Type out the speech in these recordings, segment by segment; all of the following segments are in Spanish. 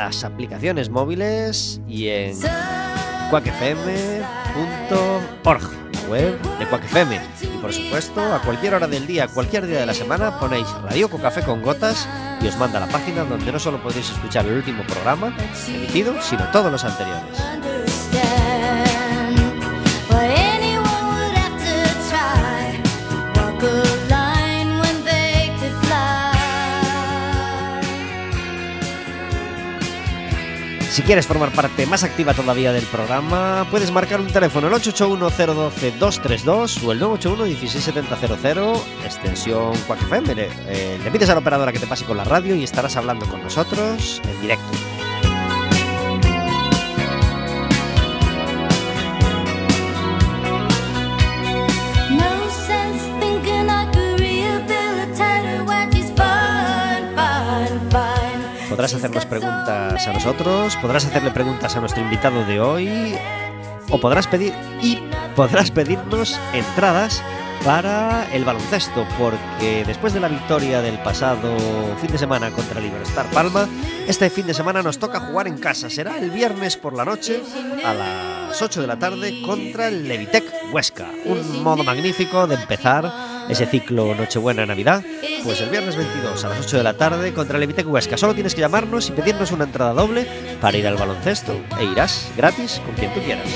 las aplicaciones móviles y en quackfm.org, la web de Quack FM. Y por supuesto, a cualquier hora del día, cualquier día de la semana, ponéis Radio con Café con Gotas y os manda la página donde no solo podéis escuchar el último programa emitido, sino todos los anteriores. Si quieres formar parte más activa todavía del programa, puedes marcar un teléfono el 881-012-232 o el 981-16700, extensión 4 FM. Le, eh, le pides a la operadora que te pase con la radio y estarás hablando con nosotros en directo. Podrás hacernos preguntas a nosotros, podrás hacerle preguntas a nuestro invitado de hoy o podrás pedir y podrás pedirnos entradas para el baloncesto porque después de la victoria del pasado fin de semana contra el Palma, este fin de semana nos toca jugar en casa. Será el viernes por la noche a las 8 de la tarde contra el Levitec Huesca. Un modo magnífico de empezar ese ciclo Nochebuena-Navidad. Pues el viernes 22 a las 8 de la tarde contra el Levitec Huesca. Solo tienes que llamarnos y pedirnos una entrada doble para ir al baloncesto e irás gratis con quien tú quieras.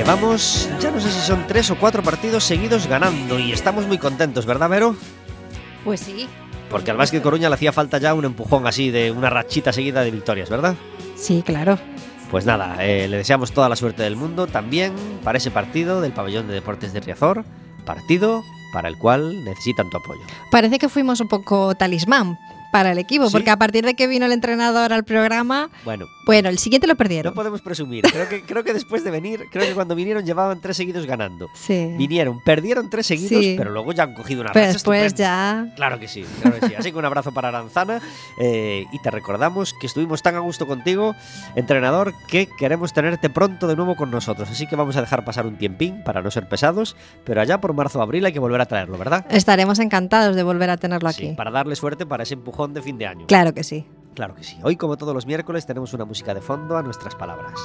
Llevamos, ya no sé si son tres o cuatro partidos seguidos ganando y estamos muy contentos, ¿verdad, Vero? Pues sí, Porque al Básquet Coruña le hacía falta ya un empujón así de una rachita seguida de victorias, ¿verdad? sí, claro. Pues nada, eh, le deseamos toda la suerte del mundo también para ese partido del Pabellón de Deportes de Riazor, partido para el cual necesitan tu apoyo. Parece que fuimos un poco talismán para el equipo, Sí. porque a partir de que vino el entrenador al programa, Bueno, bueno, el siguiente lo no perdieron. podemos presumir. Creo que, creo que después de venir, creo que cuando vinieron llevaban tres seguidos ganando. Sí. Vinieron, perdieron tres seguidos, Sí. pero luego ya han cogido una Pero racha después estupenda. ya. Claro que sí, claro que sí. Así que un abrazo para Aranzana eh, y te recordamos que estuvimos tan a gusto contigo, entrenador, que queremos tenerte pronto de nuevo con nosotros. Así que vamos a dejar pasar un tiempín para no ser pesados, pero allá por marzo o abril hay que volver a traerlo, ¿verdad? Estaremos encantados de volver a tenerlo aquí. Sí, para darle suerte para ese empujón de fin de año. Claro que sí. Claro que sí. Hoy, como todos los miércoles, tenemos una música de fondo a nuestras palabras.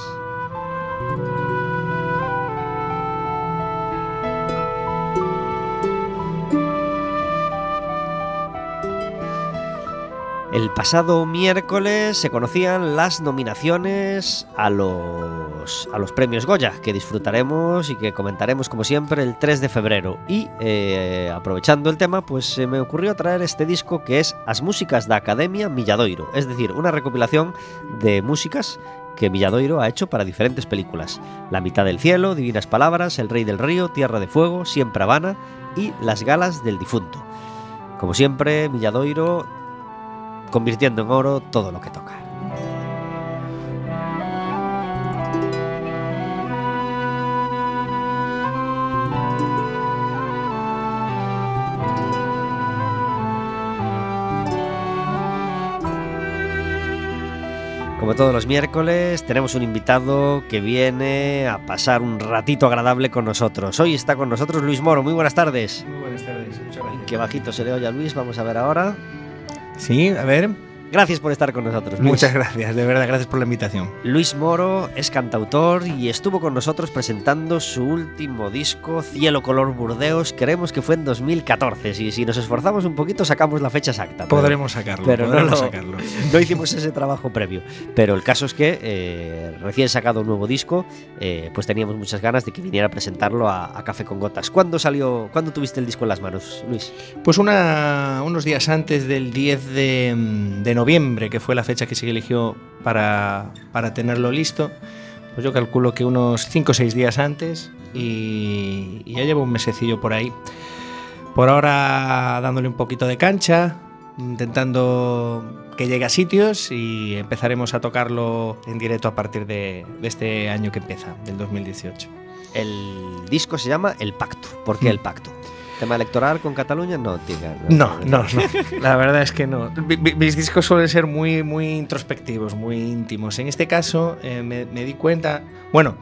El pasado miércoles se conocían las nominaciones a los, a los premios Goya, que disfrutaremos y que comentaremos como siempre el 3 de febrero. Y eh, aprovechando el tema, pues se me ocurrió traer este disco que es As Músicas da Academia Milladoiro, es decir, una recopilación de músicas que Milladoiro ha hecho para diferentes películas. La mitad del cielo, Divinas Palabras, El Rey del Río, Tierra de Fuego, Siempre Habana y Las Galas del Difunto. Como siempre, Milladoiro convirtiendo en oro todo lo que toca. Como todos los miércoles, tenemos un invitado que viene a pasar un ratito agradable con nosotros. Hoy está con nosotros Luis Moro. Muy buenas tardes. Muy buenas tardes, muchas gracias. Qué bajito se le oye a Luis. Vamos a ver ahora. Sí, a ver. Gracias por estar con nosotros. Luis. Muchas gracias, de verdad, gracias por la invitación. Luis Moro es cantautor y estuvo con nosotros presentando su último disco, Cielo Color Burdeos. Creemos que fue en 2014. Y si nos esforzamos un poquito, sacamos la fecha exacta. pero- Podremos sacarlo, pero no podremos lo- sacarlo. No hicimos ese trabajo previo. Pero el caso es que, eh, recién sacado un nuevo disco, eh, pues teníamos muchas ganas de que viniera a presentarlo a, a Café con Gotas. ¿Cuándo salió, cuándo tuviste el disco en las manos, Luis? Pues una, unos días antes del 10 de, de noviembre, que fue la fecha que se eligió para, para tenerlo listo, pues yo calculo que unos 5 o 6 días antes y, y ya llevo un mesecillo por ahí. Por ahora dándole un poquito de cancha, intentando que llegue a sitios y empezaremos a tocarlo en directo a partir de, de este año que empieza, del 2018. El disco se llama El Pacto. ¿Por qué Mm. El Pacto? Tema electoral con Cataluña, no, tía. No, no, no. La verdad es que no. Mi- mi- Mis discos suelen ser muy, muy introspectivos, muy íntimos. En este caso eh, me, me di cuenta, bueno,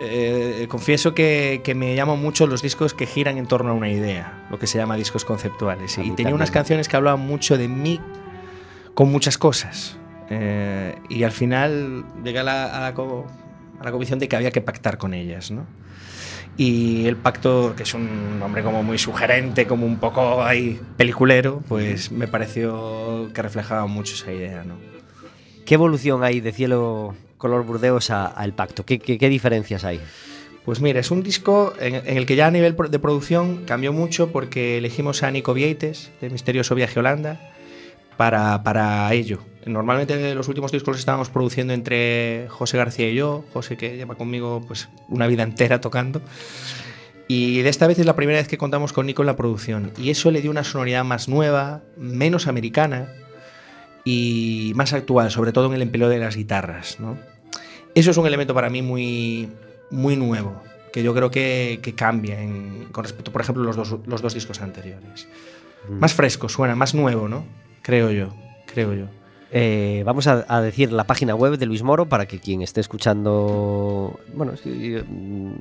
eh, confieso que, que me llaman mucho los discos que giran en torno a una idea, lo que se llama discos conceptuales. A Y tenía unas también. canciones que hablaban mucho de mí con muchas cosas. Eh, y al final llegué a la, a la a la convicción de que había que pactar con ellas, ¿no? Y el pacto, que es un nombre como muy sugerente, como un poco ahí peliculero, pues me pareció que reflejaba mucho esa idea, ¿no? ¿Qué evolución hay de Cielo Color Burdeos a, a El Pacto? ¿Qué, qué, qué diferencias hay? Pues mira, es un disco en, en el que ya a nivel de producción cambió mucho porque elegimos a Nico Vieites, de Misterioso Viaje Holanda, para, para ello. Normalmente los últimos discos los estábamos produciendo entre José García y yo, José que lleva conmigo pues una vida entera tocando. Y de esta vez es la primera vez que contamos con Nico en la producción. Y eso le dio una sonoridad más nueva, menos americana y más actual, sobre todo en el empleo de las guitarras. ¿no? Eso es un elemento para mí muy, muy nuevo, que yo creo que, que cambia en- con respecto, por ejemplo, los dos, los dos discos anteriores. Más fresco, suena, más nuevo, ¿no? Creo yo, creo yo. Eh, vamos a, decir la página web de Luis Moro para que quien esté escuchando, bueno, mm,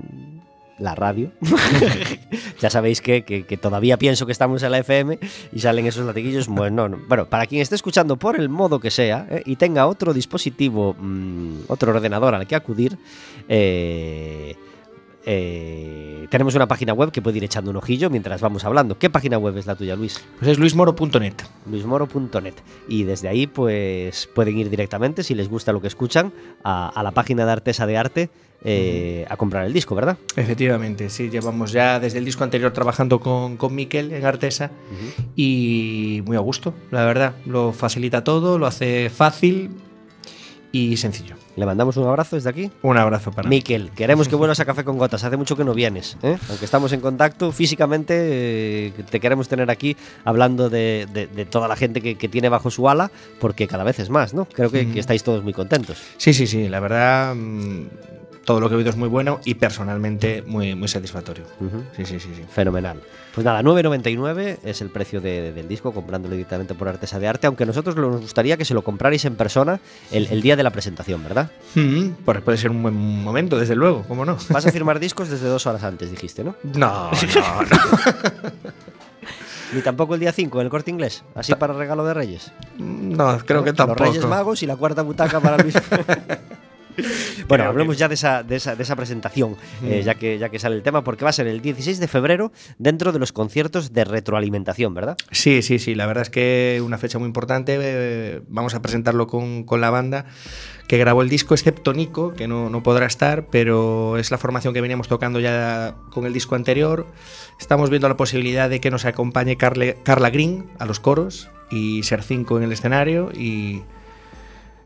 la radio, ya sabéis que, que- todavía pienso que estamos en la FM y salen esos latiguillos. Bueno, no. bueno, para quien esté escuchando por el modo que sea eh, y tenga otro dispositivo, mm, otro ordenador al que acudir, eh, eh, tenemos una página web que puede ir echando un ojillo mientras vamos hablando. ¿Qué página web es la tuya, Luis? Pues es luismoro.net. luismoro.net y desde ahí pues pueden ir directamente si les gusta lo que escuchan a, a la página de Artesa de Arte eh, a comprar el disco, ¿verdad? Efectivamente, sí, llevamos ya desde el disco anterior trabajando con, con Miquel en Artesa y muy a gusto, la verdad. Lo facilita todo, lo hace fácil y sencillo. Le mandamos un abrazo desde aquí. Un abrazo para Miquel, queremos que vuelvas a Café con Gotas. Hace mucho que no vienes. ¿eh? Aunque estamos en contacto físicamente, eh, te queremos tener aquí hablando de, de- de toda la gente que, que tiene bajo su ala, porque cada vez es más, ¿no? Creo que, Mm. que estáis todos muy contentos. Sí, sí, sí, la verdad, mm, todo lo que he oído es muy bueno y personalmente muy, muy satisfactorio. Ujú. Sí, sí, sí, sí. Fenomenal. Pues nada, 9.99 es el precio de- del disco, comprándolo directamente por Artesa de Arte, aunque a nosotros nos gustaría que se lo comprarais en persona el, el día de la presentación, ¿verdad? Mm, pues puede ser un buen momento, desde luego, ¿cómo no? Vas a firmar discos desde dos horas antes, dijiste, ¿no? No, no, no. Ni tampoco el día 5 en el corte inglés, así para regalo de Reyes. No, creo que Los tampoco. Reyes Magos y la cuarta butaca para Luis. Bueno, hablemos ya de esa, de esa, de esa presentación, eh, ya, que, ya que sale el tema, porque va a ser el 16 de febrero dentro de los conciertos de retroalimentación, ¿verdad? Sí, sí, sí, la verdad es que una fecha muy importante. eh, vamos a presentarlo con, con la banda que grabó el disco, excepto Nico, que no, no podrá estar, pero es la formación que veníamos tocando ya con el disco anterior. Estamos viendo la posibilidad de que nos acompañe Carle- Carla Green a los coros y ser cinco en el escenario y,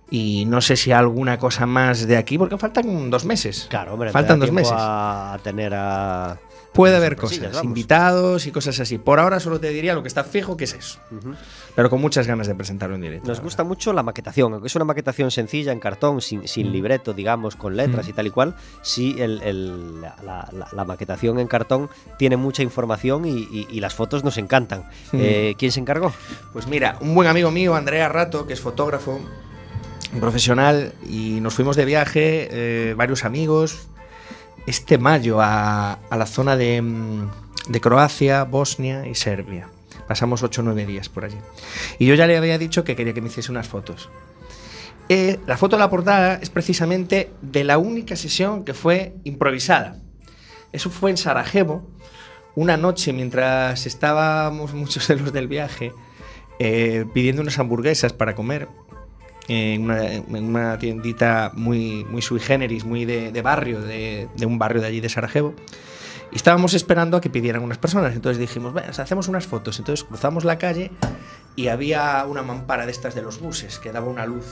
y no sé si alguna cosa más de aquí, porque faltan dos meses. Claro, hombre, faltan dos meses. a tener a... Puede haber cosas, vamos. invitados y cosas así. Por ahora solo te diría lo que está fijo, que es eso. Pero con muchas ganas de presentarlo en directo. Nos gusta mucho la maquetación, aunque es una maquetación sencilla en cartón, sin, sin libreto, digamos, con letras Mm. y tal y cual. Sí, el- el- la, la- la- la maquetación en cartón tiene mucha información y, y- y las fotos nos encantan. Mm. Eh, ¿Quién se encargó? Pues mira, un buen amigo mío, Andrea Rato, que es fotógrafo, profesional, y nos fuimos de viaje, eh, varios amigos, este mayo a, a la zona de, mm, de Croacia, Bosnia y Serbia. Pasamos 8 o 9 días por allí. Y yo ya le había dicho que quería que me hiciese unas fotos. Eh, la foto de la portada es precisamente de la única sesión que fue improvisada. Eso fue en Sarajevo, una noche mientras estábamos muchos de los del viaje eh, pidiendo unas hamburguesas para comer en una, en una tiendita muy, muy sui generis, muy de, de barrio, de, de un barrio de allí de Sarajevo. Y estábamos esperando a que pidieran unas personas. Entonces dijimos, bueno, hacemos unas fotos. Entonces cruzamos la calle y había una mampara de estas de los buses que daba una luz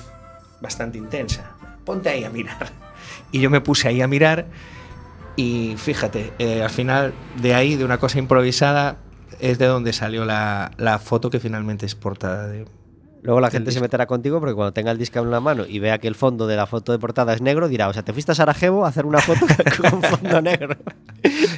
bastante intensa. Ponte ahí a mirar. Y yo me puse ahí a mirar y fíjate, eh, al final de ahí, de una cosa improvisada, es de donde salió la, la foto que finalmente es portada de... Luego la gente se meterá contigo porque cuando tenga el disco en la mano y vea que el fondo de la foto de portada es negro, dirá, o sea, te fuiste a Sarajevo a hacer una foto con fondo negro.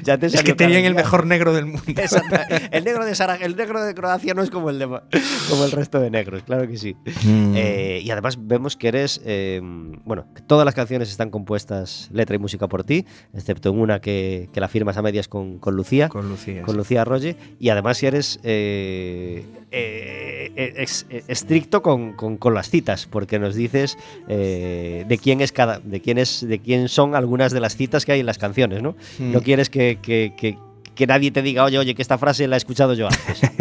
Ya te Es que tenían el mejor negro del mundo. Exacto. El negro de Sara- el negro de Croacia no es como el de como el resto de negros, claro que sí. Mm. Eh, y además vemos que eres, eh, bueno, todas las canciones están compuestas letra y música por ti, excepto en una que, que la firmas a medias con, con Lucía, con, Con Lucía. Lucía Arroyo, y además eres eh, ex- eh, estricto con, con- con las citas, porque nos dices eh, de quién es cada, de quién es, de quién son algunas de las citas que hay en las canciones, ¿no? Mm. No quieres que, que- que- que nadie te diga, oye, oye, que esta frase la he escuchado yo antes.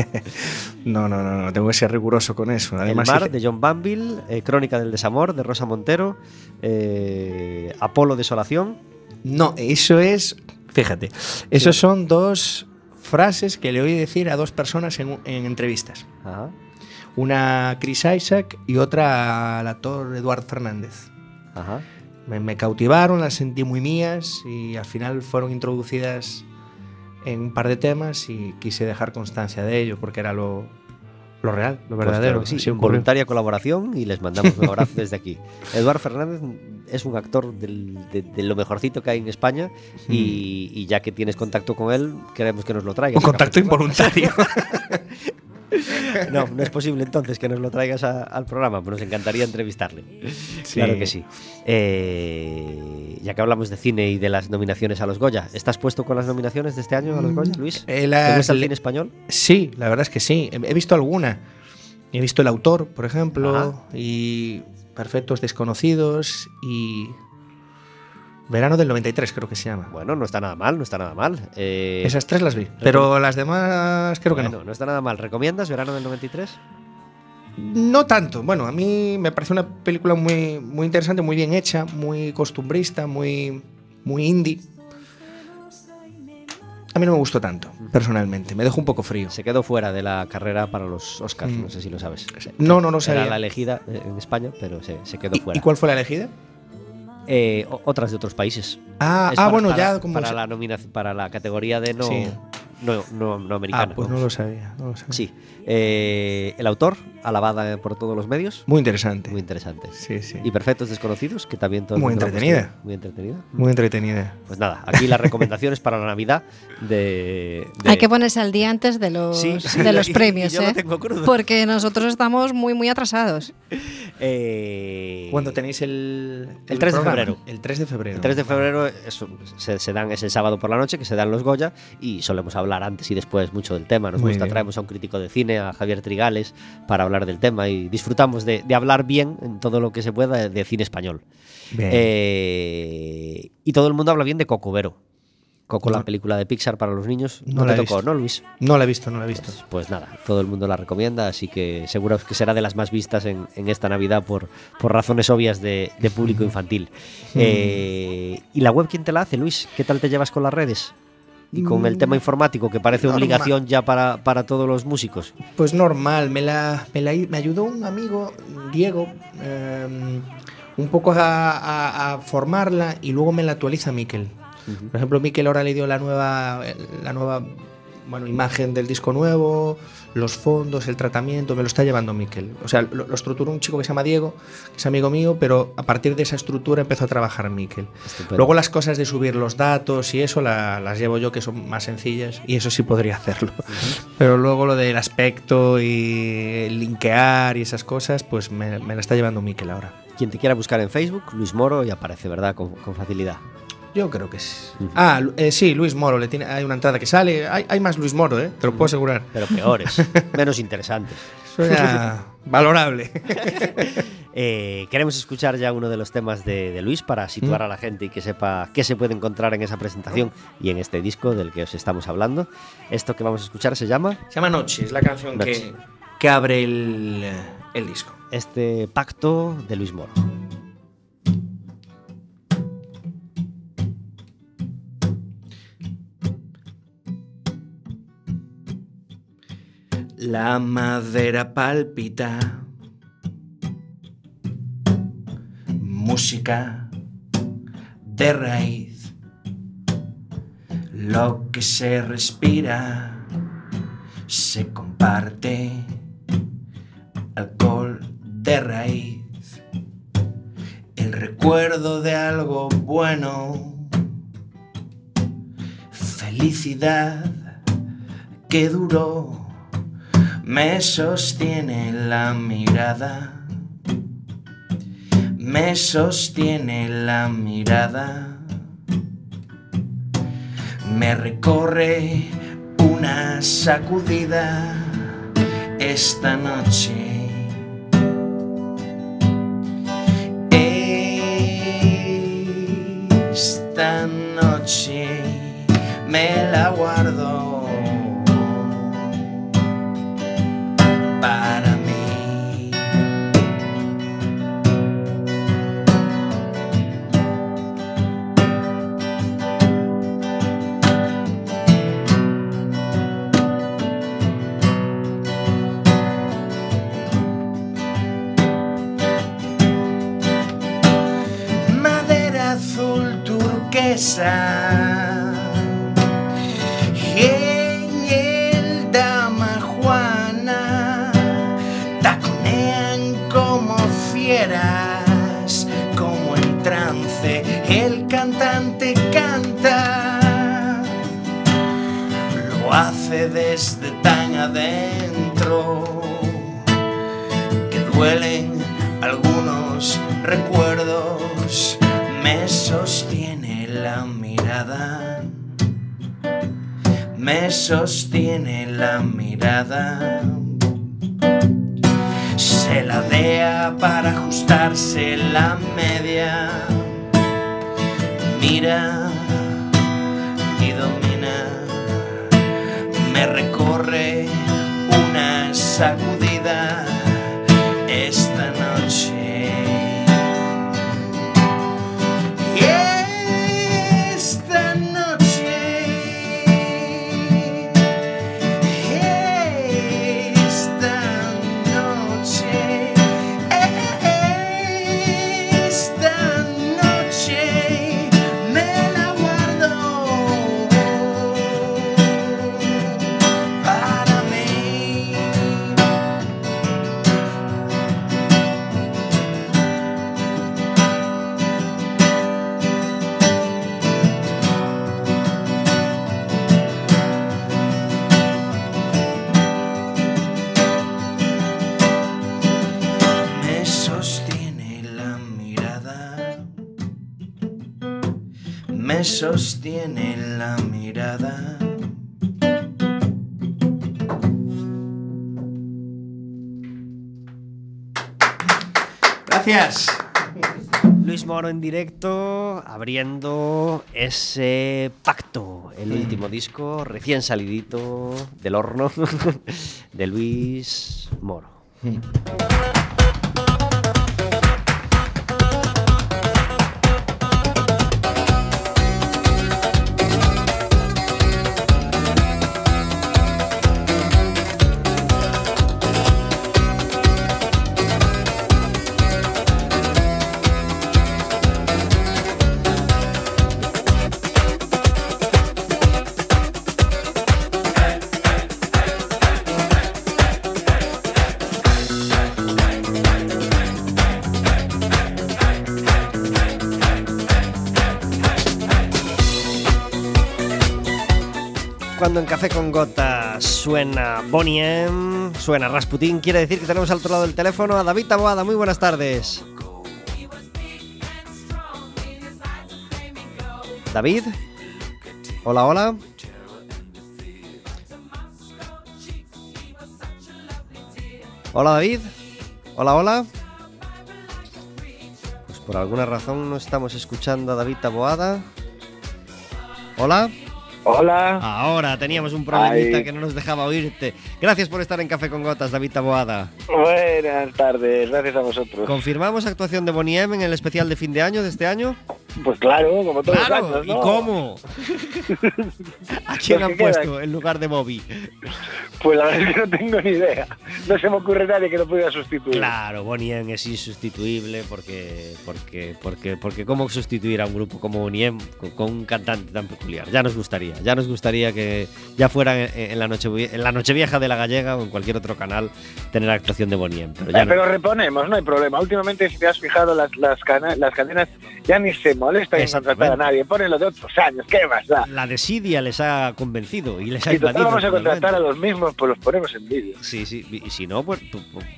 No, no, no, no, tengo que ser riguroso con eso. Además, El mar de John Banville, eh, Crónica del desamor de Rosa Montero, eh, Apolo Desolación. No, eso es. Fíjate, esos son dos frases que le oí decir a dos personas en, en entrevistas. Ajá, Una a Chris Isaac y otra al actor Eduard Fernández. ajá. Me, me cautivaron, las sentí muy mías y al final fueron introducidas en un par de temas y quise dejar constancia de ello porque era lo, lo real, lo Pues verdadero. claro que sí, voluntaria colaboración y les mandamos un abrazo desde aquí. Eduard Fernández es un actor del- de, de lo mejorcito que hay en España y, y ya que tienes contacto con él, queremos que nos lo traigas. Un contacto involuntario. No, no es posible entonces que nos lo traigas a- al programa, pero nos encantaría entrevistarle. Claro que sí. Eh, ya que hablamos de cine y de las nominaciones a los Goya, ¿estás puesto con las nominaciones de este año a los Goya, Luis? Eh, ¿Te gusta el cine español? Sí, la verdad es que sí. He he visto alguna. He visto El autor, por ejemplo, Ajá. y Perfectos Desconocidos y Verano del 93 creo que se llama. Bueno, no está nada mal, no está nada mal. Eh, Esas tres las vi, pero las demás creo que bueno, no está nada mal. ¿Recomiendas Verano del 93? no. No tanto. Bueno, a mí me parece una película muy, muy interesante, muy bien hecha, muy costumbrista, muy, muy indie. A mí no me gustó tanto, personalmente. Me dejó un poco frío. Se quedó fuera de la carrera para los Oscars, Mm. no sé si lo sabes. No, no, no Era sabía. la elegida eh, en España, pero se, se quedó ¿Y, fuera. y cuál fue la elegida? Eh, otras de otros países. Ah, ah para- bueno, para- ya como para la nominación, para la categoría de no, Sí. No, no, no Ah, americana. pues no lo sabía. no lo sabía. Sí. Eh, el autor, alabada por todos los medios. Muy interesante. Muy interesante. Sí, sí. Y Perfectos Desconocidos, que también todo el Muy lo entretenida. Muy entretenida. Muy entretenida. Pues nada, aquí las recomendaciones para la Navidad de. de- Hay que ponerse al día antes de los, Sí, sí, de los y- y premios, yo lo ¿eh? tengo crudo. Porque nosotros estamos muy, muy atrasados. Eh, ¿Cuándo tenéis el, El 3 de febrero. El 3 de febrero. El 3 de febrero es se dan, es el sábado por la noche que se dan los Goya y solemos hablar antes y después mucho del tema. Nos Muy gusta, bien. traemos a un crítico de cine, a Javier Trigales, para hablar del tema y disfrutamos de, de hablar bien en todo lo que se pueda de, de cine español. Eh, y todo el mundo habla bien de Coco Vero. Coco, la película de Pixar para los niños. No No, la te tocó, visto. ¿no, Luis? no la he visto, no la he visto. Pues, pues nada, todo el mundo la recomienda, así que seguro que será de las más vistas en, en esta Navidad por, por razones obvias de, de público infantil. Eh, ¿Y la web quién te la hace, Luis? ¿Qué tal te llevas con las redes? Y con el Mm, tema informático, que parece normal. obligación ya para, para todos los músicos. Pues normal, me, la, me, la- me ayudó un amigo, Diego, eh, un poco a, a- a formarla y luego me la actualiza Miquel. Por ejemplo, Miquel ahora le dio la nueva, la nueva bueno, imagen del disco nuevo, los fondos, el tratamiento, me lo está llevando Miquel. O sea, lo, lo estructuró un chico que se llama Diego, que es amigo mío, pero a partir de esa estructura empezó a trabajar Miquel. Estupendo. Luego las cosas de subir los datos y eso la- las llevo yo, que son más sencillas, y eso sí podría hacerlo. Pero luego lo del aspecto y linkear y esas cosas, pues me, me la está llevando Miquel ahora. Quien te quiera buscar en Facebook, Luis Moro, y aparece, ¿verdad? Con, con facilidad. Yo creo que. Ujú. Ah, eh, sí, Luis Moro, le tiene, hay una entrada que sale. Hay, hay más Luis Moro, ¿eh? te lo puedo asegurar. Pero peores, menos interesantes. Eso era valorable. Eh, queremos escuchar ya uno de los temas de, de Luis para situar Mm. a la gente y que sepa qué se puede encontrar en esa presentación y en este disco del que os estamos hablando. Esto que vamos a escuchar se llama Se llama Noche, es la canción Noche. que, que abre el, el disco. Este Pacto de Luis Moro. La madera palpita. Música de raíz. Lo que se respira se comparte. Alcohol de raíz. El recuerdo de algo bueno. Felicidad que duró me sostiene la mirada, me sostiene la mirada, me recorre una sacudida esta noche. Esta noche me la guardo que duelen algunos recuerdos. Me sostiene la mirada me sostiene la mirada. Se ladea para ajustarse la media. Mira y domina. Me recorre una sacudida Luis Moro en directo, abriendo ese pacto, el último disco recién salidito del horno de Luis Moro. Café con Gotas suena Bonnie suena Rasputin, quiere decir que tenemos al otro lado del teléfono a David Taboada. Muy buenas tardes. David. Hola, hola. Hola, David. Hola, hola. Pues por alguna razón no estamos escuchando a David Taboada. Hola. Hola. Ahora teníamos un problemita Ay. que no nos dejaba oírte. Gracias por estar en Café con Gotas, David Taboada. Buenas tardes, gracias a vosotros. ¿Confirmamos actuación de Bonnie M en el especial de fin de año de este año? Pues claro, como todos ¡Claro! los años, ¿Y cómo? ¿A quién han queda. puesto en lugar de Bobby? Pues la verdad es que no tengo ni idea. No se me ocurre nadie que lo pueda sustituir. Claro, Bonnie M es insustituible porque, porque, porque, porque ¿cómo sustituir a un grupo como Bonnie M con, con un cantante tan peculiar? Ya nos gustaría, ya nos gustaría que ya fuera en, en la noche en la Nochevieja de la Gallega o en cualquier otro canal tener actuación de Bonnie M, pero ya Eh, no. pero reponemos, no hay problema. Últimamente, si te has fijado, las, las, las cadenas ya ni se molesta en contratar a nadie. Ponen lo de otros años, ¿qué más da? La desidia les ha convencido y les ha Si invadido. vamos a contratar a los mismos, pues los ponemos en vídeo. Sí, sí, y si no, pues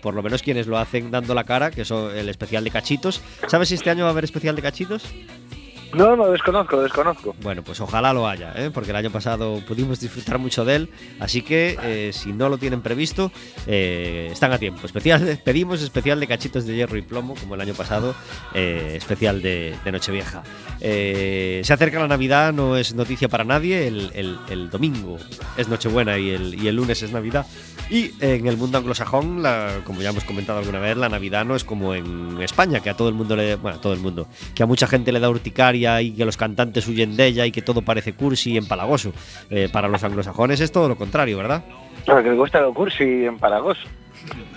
por lo menos quienes lo hacen dando la cara, que son el especial de cachitos. ¿Sabes si este año va a haber especial de cachitos? No, no, desconozco, lo desconozco. Bueno, pues ojalá lo haya, ¿eh? porque el año pasado pudimos disfrutar mucho de él. Así que eh, si no lo tienen previsto, eh, están a tiempo. Especial, pedimos especial de cachitos de hierro y plomo, como el año pasado, especial de, de Nochevieja. Se acerca la Navidad, no es noticia para nadie. El, domingo es Nochebuena y el, y el lunes es Navidad. Y en el mundo anglosajón, como ya hemos comentado alguna vez, la Navidad no es como en España, que a todo el mundo le. Bueno, todo el mundo. Que a mucha gente le da urticaria y que los cantantes huyen de ella y que todo parece cursi y empalagoso. Eh, para los anglosajones es todo lo contrario, ¿verdad? No, que le gusta lo cursi y empalagoso.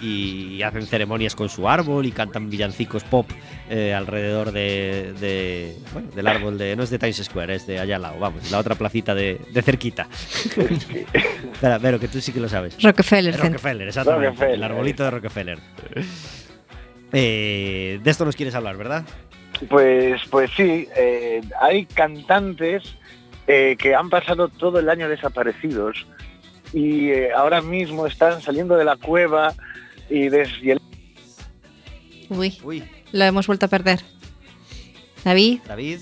Y hacen ceremonias con su árbol y cantan villancicos pop eh, alrededor de, de- bueno, del árbol de. No es de Times Square, es de allá al lado, vamos, la otra placita de, de cerquita. Espera, pero que tú sí que lo sabes. Rockefeller. Rockefeller, exactamente. Rockefeller. El arbolito de Rockefeller. Eh, de esto nos quieres hablar, ¿verdad? Pues, pues sí, eh, hay cantantes eh, que han pasado todo el año desaparecidos y eh, ahora mismo están saliendo de la cueva y deshiel- Uy, Uy, lo hemos vuelto a perder. David, David,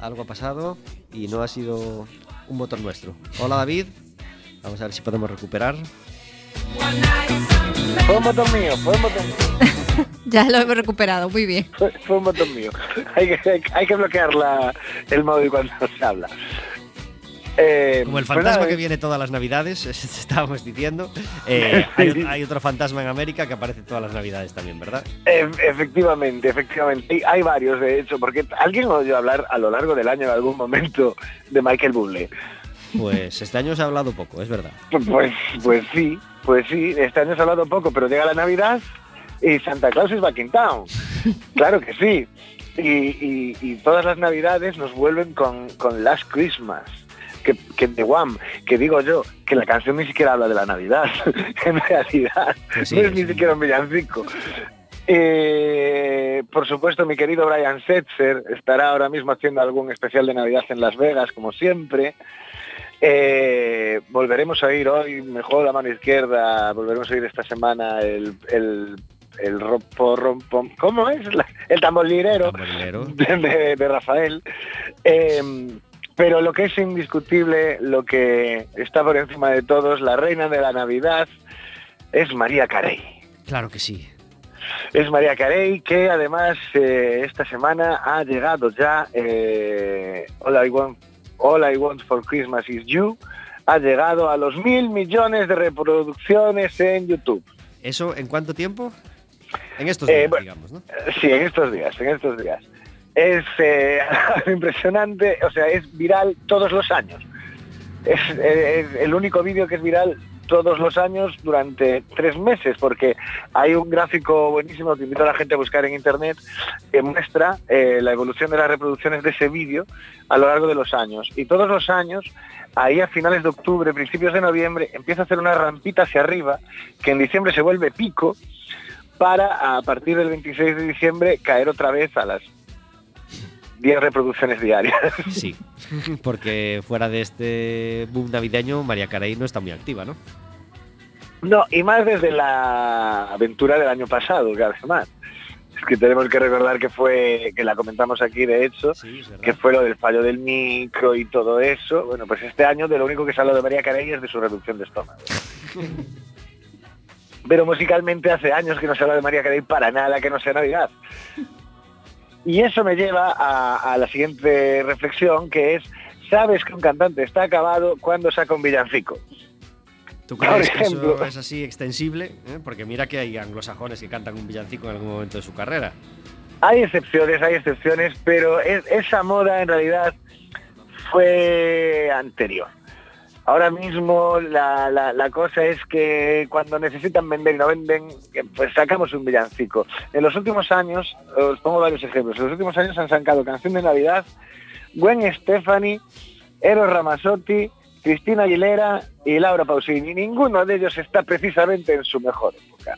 algo ha pasado y no ha sido un motor nuestro. Hola, David. Vamos a ver si podemos recuperar. Fue un botón mío, fue un botón mío, ya lo hemos recuperado, muy bien. fue, fue un botón mío. Hay que, hay, hay que bloquear la, el móvil cuando se habla. Eh, Como el pues fantasma nada, que viene todas las navidades, estábamos diciendo. eh, hay, hay otro fantasma en América que aparece todas las navidades también, ¿verdad? E- efectivamente, efectivamente. Hay varios, de hecho, porque alguien oyó hablar a lo largo del año en algún momento de Michael Bublé. Pues este año se ha hablado poco, es verdad. Pues, pues sí, pues sí. Este año se ha hablado poco, pero llega la Navidad y Santa Claus is back in town. Claro que sí. Y, y- y todas las Navidades nos vuelven con, con Last Christmas. Que, que de Wham, que digo yo, que la canción ni siquiera habla de la Navidad, en realidad, Pues sí, no es ni siquiera un villancico. Eh, por supuesto, mi querido Brian Setzer estará ahora mismo haciendo algún especial de Navidad en Las Vegas, como siempre. Eh, volveremos a oír hoy mejor la mano izquierda, volveremos a oír esta semana el, el, el rompo, rompo- ¿cómo es? La- el tamborilero de, de- de Rafael. Eh, pero lo que es indiscutible, lo que está por encima de todos, la reina de la Navidad, es María Carey. Claro que sí. Es María Carey que además eh, esta semana ha llegado ya eh, All, I Want, All I Want for Christmas is You. Ha llegado a los mil millones de reproducciones en YouTube. ¿Eso en cuánto tiempo? En estos Eh, días, bueno, digamos, ¿no? Eh, Sí, en estos días, en estos días. Es eh, impresionante, o sea, es viral todos los años. Es, es el único vídeo que es viral todos los años durante tres meses, porque hay un gráfico buenísimo que invito a la gente a buscar en internet que muestra eh, la evolución de las reproducciones de ese vídeo a lo largo de los años. Y todos los años, ahí a finales de octubre, principios de noviembre, empieza a hacer una rampita hacia arriba, que en diciembre se vuelve pico, para a partir del 26 de diciembre caer otra vez a las 10 reproducciones diarias. Sí, porque fuera de este boom navideño, María Carey no está muy activa, ¿no? No, y más desde la aventura del año pasado, que además. Es que tenemos que recordar que fue, que la comentamos aquí de hecho, Sí, que fue lo del fallo del micro y todo eso. Bueno, pues este año de lo único que se habla de María Carey es de su reducción de estómago. Pero musicalmente hace años que no se habla de María Carey para nada que no sea Navidad. Y eso me lleva a, a la siguiente reflexión, que es, ¿sabes que un cantante está acabado cuando saca un villancico? ¿Tú crees que eso es así extensible? ¿Eh? Porque mira que hay anglosajones que cantan un villancico en algún momento de su carrera. Hay excepciones, hay excepciones, pero es- esa moda en realidad fue anterior. Ahora mismo la, la- cosa es que cuando necesitan vender y no venden, eh, pues sacamos un villancico. En los últimos años, os pongo varios ejemplos, en los últimos años han sacado Canción de Navidad, Gwen Stefani, Eros Ramazzotti, Cristina Aguilera y Laura Pausini. Ninguno de ellos está precisamente en su mejor época.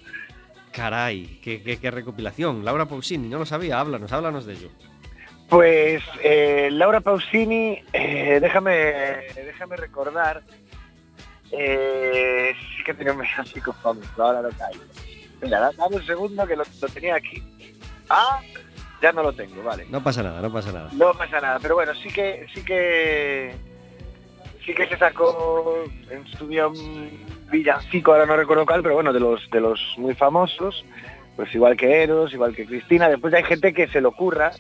Caray, qué- qué recopilación. Laura Pausini, no lo sabía, háblanos, háblanos de ello. Pues eh, Laura Pausini, eh, déjame, déjame recordar, eh, sí que tenía un villancico famoso, ahora lo caigo. Mira, da- dame un segundo que lo, lo tenía aquí. Ah, ya no lo tengo, vale. No pasa nada, no pasa nada. No pasa nada, pero bueno, sí que sí que sí que se sacó en su día un villancico, ahora no recuerdo cuál, pero bueno, de los de los muy famosos, pues igual que Eros, igual que Cristina, después hay gente que se lo ocurra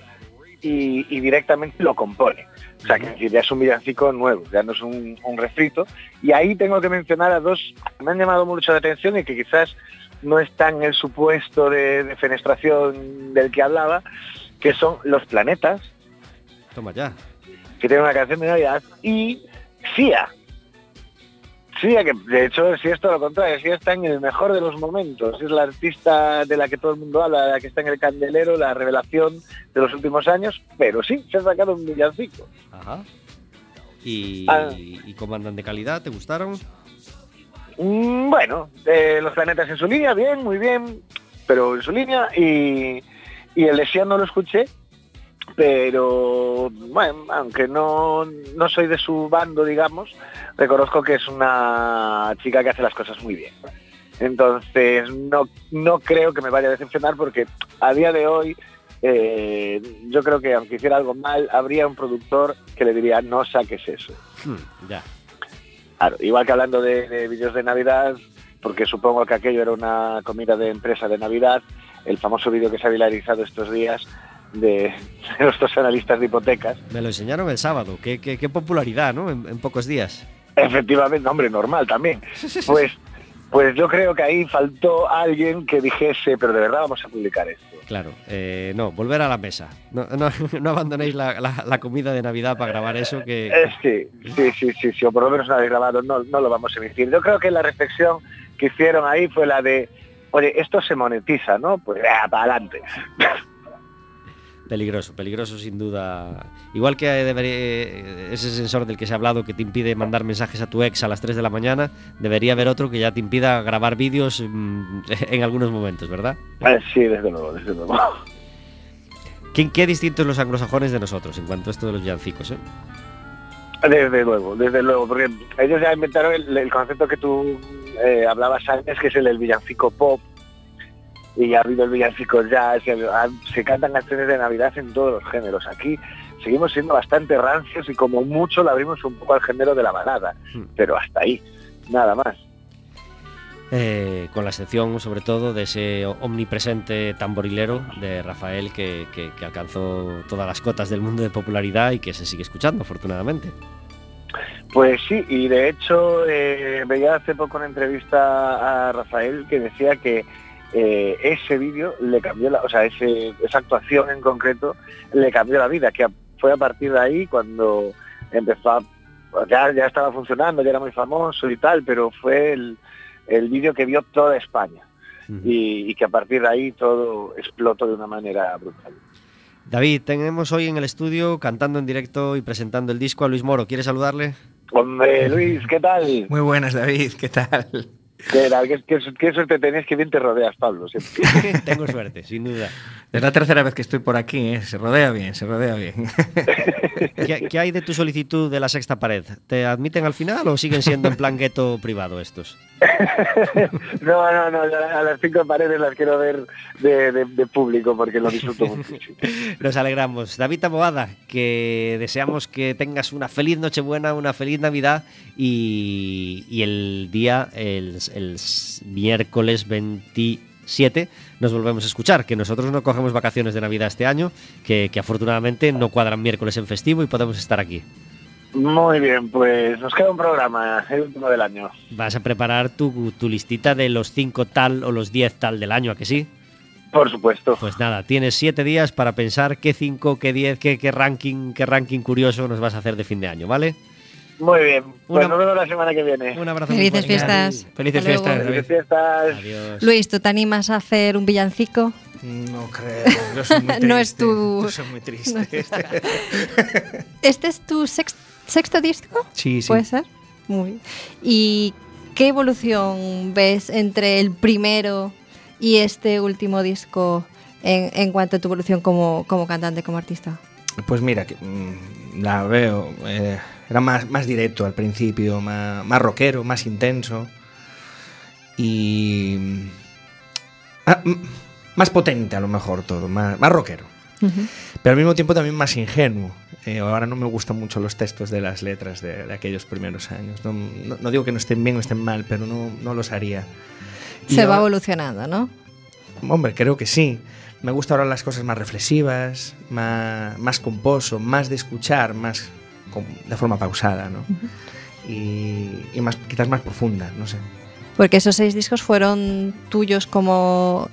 y, y directamente lo compone. O sea, que ya es un villancico nuevo, ya no es un, un refrito. Y ahí tengo que mencionar a dos que me han llamado mucho la atención y que quizás no están en el supuesto de, de fenestración del que hablaba, que son Los Planetas, Toma ya. que tiene una canción de Navidad, y Sia. Que de hecho, si es todo lo contrario, Sia está en el mejor de los momentos. Es la artista de la que todo el mundo habla, la que está en el candelero, la revelación de los últimos años, pero sí, se ha sacado un villancico. Ajá. ¿Y, Ah. y cómo andan de calidad? ¿Te gustaron? Mm, bueno, eh, los planetas en su línea, bien, muy bien, pero en su línea, y, y el no lo escuché, pero bueno, aunque no, no soy de su bando, digamos, reconozco que es una chica que hace las cosas muy bien. Entonces, no, no creo que me vaya a decepcionar porque a día de hoy eh, yo creo que aunque hiciera algo mal, habría un productor que le diría no saques eso. Hmm, ya. Claro, igual que hablando de, de vídeos de Navidad, porque supongo que aquello era una comida de empresa de Navidad, el famoso vídeo que se ha viralizado estos días de, de dos analistas de hipotecas. Me lo enseñaron el sábado. Qué, qué- qué popularidad, ¿no? En, en pocos días. Efectivamente, hombre, normal también. Pues, pues yo creo que ahí faltó alguien que dijese, pero de verdad vamos a publicar esto. Claro. eh, no, volver a la mesa. No, no, no abandonéis la, la- la comida de Navidad para grabar eso que... Eh, sí, sí, sí, sí, sí, o por lo menos no habéis grabado, no, no lo vamos a emitir. Yo creo que la reflexión que hicieron ahí fue la de, oye, esto se monetiza, ¿no? Pues ah, para adelante. Peligroso, peligroso sin duda. Igual que debería, eh, ese sensor del que se ha hablado que te impide mandar mensajes a tu ex a las 3 de la mañana, debería haber otro que ya te impida grabar vídeos mm, en algunos momentos, ¿verdad? Eh, Sí, desde luego, desde luego. ¿Qué, qué distintos los anglosajones de nosotros en cuanto a esto de los villancicos, ¿eh? Desde luego, desde luego, porque ellos ya inventaron el, el concepto que tú eh, hablabas antes, que es el del villancico pop, y ha habido el villancico jazz, y ha- se cantan canciones de Navidad en todos los géneros. Aquí seguimos siendo bastante rancios y como mucho le abrimos un poco al género de la balada, Hmm. pero hasta ahí, nada más. Eh, con la excepción, sobre todo, de ese omnipresente tamborilero de Rafael que, que- que alcanzó todas las cotas del mundo de popularidad y que se sigue escuchando, afortunadamente. Pues sí, y de hecho eh, veía hace poco una entrevista a Rafael que decía que eh, ese vídeo le cambió la, o sea, ese- esa actuación en concreto le cambió la vida, que a- fue a partir de ahí cuando empezó a, ya, ya estaba funcionando, ya era muy famoso y tal, pero fue el, el vídeo que vio toda España y, y que a partir de ahí todo explotó de una manera brutal. David, tenemos hoy en el estudio cantando en directo y presentando el disco a Luis Moro. ¿Quieres saludarle? Hombre, Luis, ¿qué tal? Muy buenas, David, ¿qué tal? ¿Qué, suerte tenés? Que bien te rodeas, Pablo. siempre. Tengo suerte, sin duda. Es la tercera vez que estoy por aquí, ¿eh? se rodea bien, se rodea bien. ¿Qué, qué hay de tu solicitud de la sexta pared? ¿Te admiten al final o siguen siendo en plan gueto privado estos? No, no, no, a las cinco paredes las quiero ver de, de- de público porque lo disfruto muchísimo. Nos alegramos. David Taboada, que deseamos que tengas una feliz Nochebuena, una feliz Navidad y, y el día, el, el miércoles 27, nos volvemos a escuchar. Que nosotros no cogemos vacaciones de Navidad este año, que, que afortunadamente no cuadran miércoles en festivo y podemos estar aquí. Muy bien, pues nos queda un programa, el último del año. Vas a preparar tu, tu listita de los 5 tal o los 10 tal del año, ¿a que sí? Por supuesto. Pues nada, tienes siete días para pensar qué 5, qué 10, qué, qué ranking, qué ranking curioso nos vas a hacer de fin de año, ¿vale? Muy bien, pues Una- nos vemos la semana que viene. Un abrazo. Felices fiestas. Felices fiestas. Felices fiestas. Adiós. Luis, ¿tú te animas a hacer un villancico? No creo, yo soy muy No es triste, tu- Yo soy muy triste. ¿Este es tu sex- sexto disco? Sí, sí. ¿Puede ser? Muy bien. ¿Y qué evolución ves entre el primero y este último disco en, en cuanto a tu evolución como, como cantante, como artista? Pues mira, mm, la veo. eh, era más, más directo al principio, más, más rockero, más intenso. Y. ah, más potente a lo mejor todo, más, más rockero. Pero al mismo tiempo también más ingenuo. Eh, ahora no me gustan mucho los textos de las letras de, de aquellos primeros años. No, no- no digo que no estén bien o estén mal, pero no, no los haría. Y Se va evolucionando, ¿no? Hombre, creo que sí. Me gusta ahora las cosas más reflexivas, más, más composo, más de escuchar, más con- de forma pausada, ¿no? y, y más, quizás más profunda, no sé. Porque esos seis discos fueron tuyos como,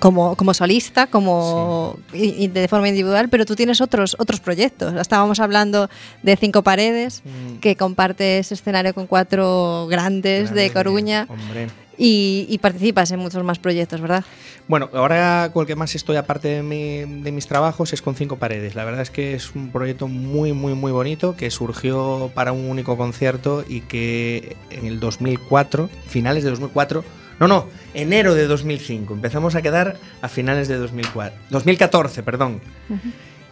como, como solista, como y- y de forma individual, pero tú tienes otros, otros proyectos. Estábamos hablando de Cinco Paredes, Mm. que compartes escenario con cuatro grandes de Coruña Hombre. Y, y participas en muchos más proyectos, ¿verdad? Bueno, ahora con el que más estoy, aparte de, mi- de mis trabajos, es con Cinco Paredes. La verdad es que es un proyecto muy, muy, muy bonito que surgió para un único concierto y que en el 2004, finales de 2004, no, no, enero de 2005, empezamos a quedar a finales de 2004, 2014, perdón.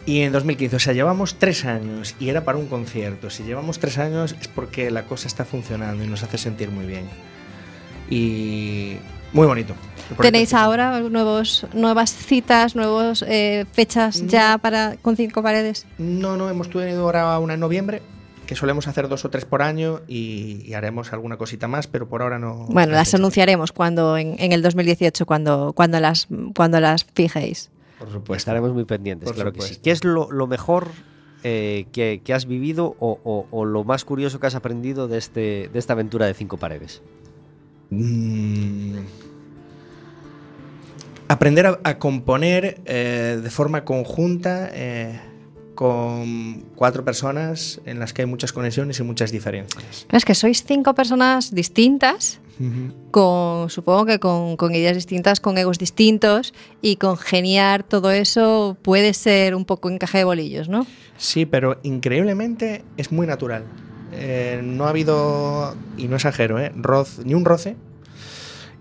Y en 2015, o sea, llevamos tres años y era para un concierto. Si llevamos tres años es porque la cosa está funcionando y nos hace sentir muy bien. Y muy bonito. ¿Tenéis ahora nuevos, nuevas citas, nuevas fechas ya para con Cinco Paredes? No, no, hemos tenido ahora una en noviembre, que solemos hacer dos o tres por año y, y haremos alguna cosita más, pero por ahora no. Bueno, no las anunciaremos cuando en, en el 2018, cuando, cuando, las, cuando las fijéis. Por supuesto. Estaremos muy pendientes, Por claro que sí. supuesto. ¿Qué es lo, lo mejor eh, que, que has vivido o, o- o lo más curioso que has aprendido de, este, de esta aventura de cinco paredes? Mm. Aprender a, a componer eh, de forma conjunta eh, con cuatro personas en las que hay muchas conexiones y muchas diferencias. Es que sois cinco personas distintas, con supongo que con, con ideas distintas, con egos distintos y congeniar todo eso puede ser un poco encaje de bolillos, ¿no? Sí, pero increíblemente es muy natural. Eh, no ha habido, y no exagero, ¿eh? roz- ni un roce.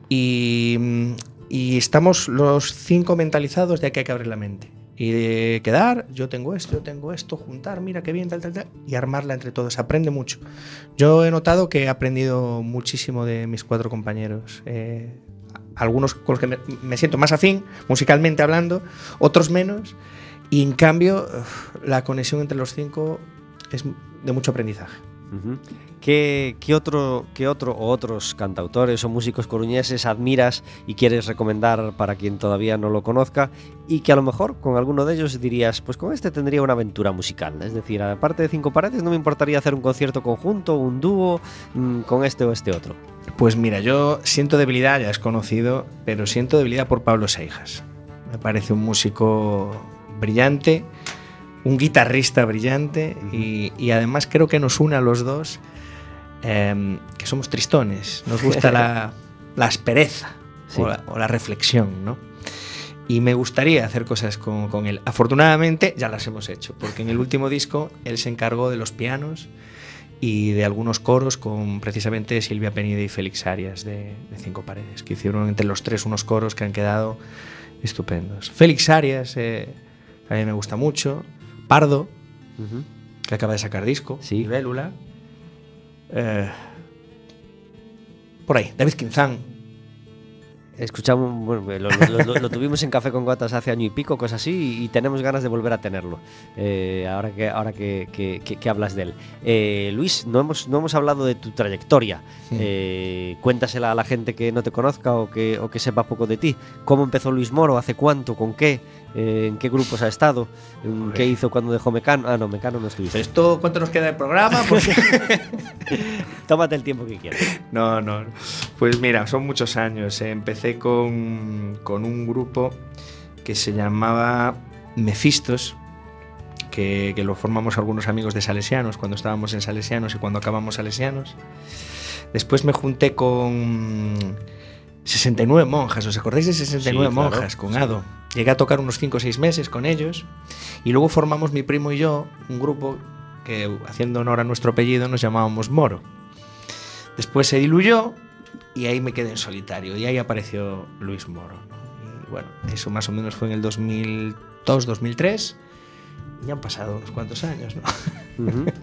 Y, estamos los cinco mentalizados de que hay que abrir la mente. Y de quedar, yo tengo esto, yo tengo esto, juntar, mira qué bien, tal, tal, tal, y armarla entre todos. Aprende mucho. Yo he notado que he aprendido muchísimo de mis cuatro compañeros. Eh, algunos con los que me, siento más afín, musicalmente hablando, otros menos. Y en cambio, la conexión entre los cinco es de mucho aprendizaje. ¿Qué, qué otro, ¿Qué otro o otros cantautores o músicos coruñeses admiras y quieres recomendar para quien todavía no lo conozca? Y que a lo mejor con alguno de ellos dirías, pues con este tendría una aventura musical. Es decir, aparte de Cinco Paredes, no me importaría hacer un concierto conjunto, un dúo mm, con este o este otro. Pues mira, yo siento debilidad, ya es conocido, pero siento debilidad por Pablo Seijas. Me parece un músico brillante, un guitarrista brillante y, y además creo que nos une a los dos em, que somos tristones. Nos gusta la, la aspereza Sí. o, la, o la reflexión, ¿no? Y me gustaría hacer cosas con, con él. Afortunadamente ya las hemos hecho, porque en el último disco él se encargó de los pianos y de algunos coros con precisamente Silvia Penide y Félix Arias de, de Cinco Paredes, que hicieron entre los tres unos coros que han quedado estupendos. Félix Arias eh, a mí me gusta mucho. Pardo, uh -huh. que acaba de sacar disco, sí. y Vélula. Eh, por ahí, David Quinzán, Escuchamos, bueno, lo, lo- lo- lo tuvimos en Café con Gotas hace año y pico, cosas así, y, y tenemos ganas de volver a tenerlo, eh, ahora, que, ahora que, que- que- que hablas de él. Eh, Luis, no hemos, no hemos hablado de tu trayectoria. Sí. Eh, cuéntasela a la gente que no te conozca o que, o que sepa poco de ti. ¿Cómo empezó Luis Moro? ¿Hace cuánto? ¿Con qué? Eh, ¿En qué grupos ha estado? ¿En ¿Qué hizo cuando dejó Mecano? Ah, no, Mecano no estuviste. ¿Esto cuánto nos queda de programa? Porque- Tómate el tiempo que quieras. No, no. Pues mira, son muchos años. eh. Empecé con, con un grupo que se llamaba Mefistos, que, que lo formamos algunos amigos de Salesianos cuando estábamos en Salesianos y cuando acabamos Salesianos. Después me junté con 69 monjas. ¿Os acordáis de 69 Sí, claro. monjas? Con Ado. Llegué a tocar unos 5 o 6 meses con ellos. Y luego formamos mi primo y yo un grupo que, haciendo honor a nuestro apellido, nos llamábamos Moro. Después se diluyó y ahí me quedé en solitario. Y ahí apareció Luis Moro. Y bueno, eso más o menos fue en el 2002, 2003. Ya han pasado unos cuantos años, ¿no? Ujú.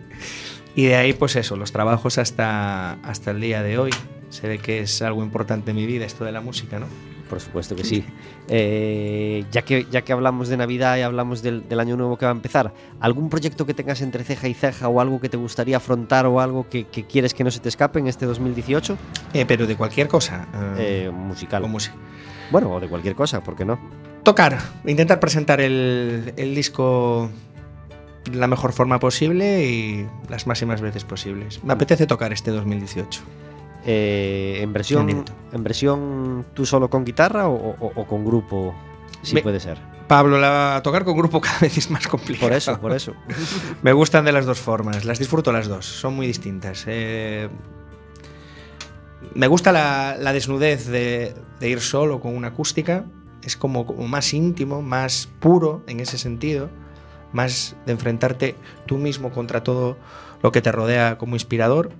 Y de ahí, pues eso, los trabajos hasta, hasta el día de hoy. Se ve que es algo importante en mi vida esto de la música, ¿no? Por supuesto que sí. Eh, ya, que, ya que hablamos de Navidad y hablamos del, del año nuevo que va a empezar, ¿algún proyecto que tengas entre ceja y ceja o algo que te gustaría afrontar o algo que, que quieres que no se te escape en este 2018? Eh, pero de cualquier cosa. eh, Eh, musical. o música. Bueno, o de cualquier cosa, ¿por qué no? Tocar, intentar presentar el, el disco de la mejor forma posible y las máximas veces posibles. Me apetece tocar este 2018. Eh, en, versión. ¿En versión tú solo con guitarra o, o- o con grupo? Sí Me- puede ser. Pablo, la, tocar con grupo cada vez es más complicado. Por eso, por eso. Me gustan de las dos formas, las disfruto las dos, son muy distintas. Eh, me gusta la, la desnudez de, de ir solo con una acústica, es como, como más íntimo, más puro en ese sentido, más de enfrentarte tú mismo contra todo lo que te rodea como inspirador.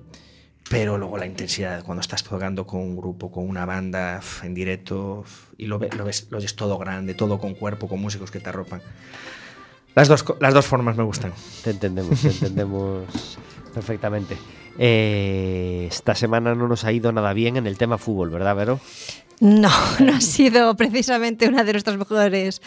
Pero luego la intensidad cuando estás tocando con un grupo, con una banda en directo y lo, ve- lo ves, lo ves todo grande, todo con cuerpo, con músicos que te arropan. Las dos, las dos formas me gustan. Te entendemos, te entendemos perfectamente. Eh, esta semana no nos ha ido nada bien en el tema fútbol, ¿verdad, Vero? No, no ha sido precisamente una de nuestras mejores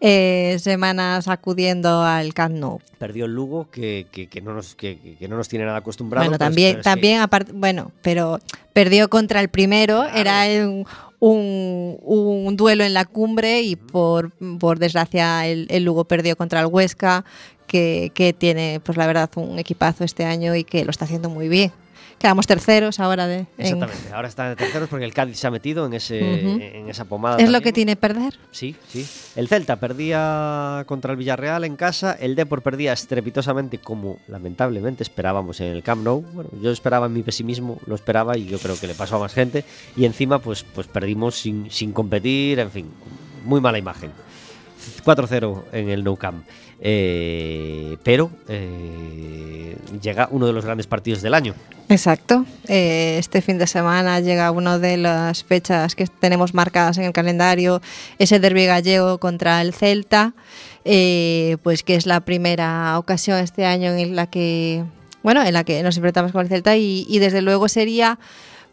eh, semanas acudiendo al Camp Nou. Perdió el Lugo, que, que- que no, nos, que, que- no nos tiene nada acostumbrados. Bueno, también, también aparte, bueno, pero perdió contra el primero, era un, un- un duelo en la cumbre y por, por desgracia el, el Lugo perdió contra el Huesca, que, que tiene, pues la verdad, un equipazo este año y que lo está haciendo muy bien. Quedamos terceros ahora de. en- Exactamente, ahora está de terceros porque el Cádiz se ha metido en, ese, Ujú. en esa pomada. es lo también. que tiene perder. Sí, sí. El Celta perdía contra el Villarreal en casa, el Depor perdía estrepitosamente como lamentablemente esperábamos en el Camp Nou. Bueno, yo esperaba en mi pesimismo, lo esperaba y yo creo que le pasó a más gente y encima pues pues perdimos sin, sin competir, en fin, muy mala imagen. 4-0 en el Nou Camp. Eh, pero eh, llega uno de los grandes partidos del año. Exacto. Eh, este fin de semana llega una de las fechas que tenemos marcadas en el calendario, ese derbi gallego contra el Celta, pues que es la primera ocasión este año en la que, bueno, en la que nos enfrentamos con el Celta y desde luego sería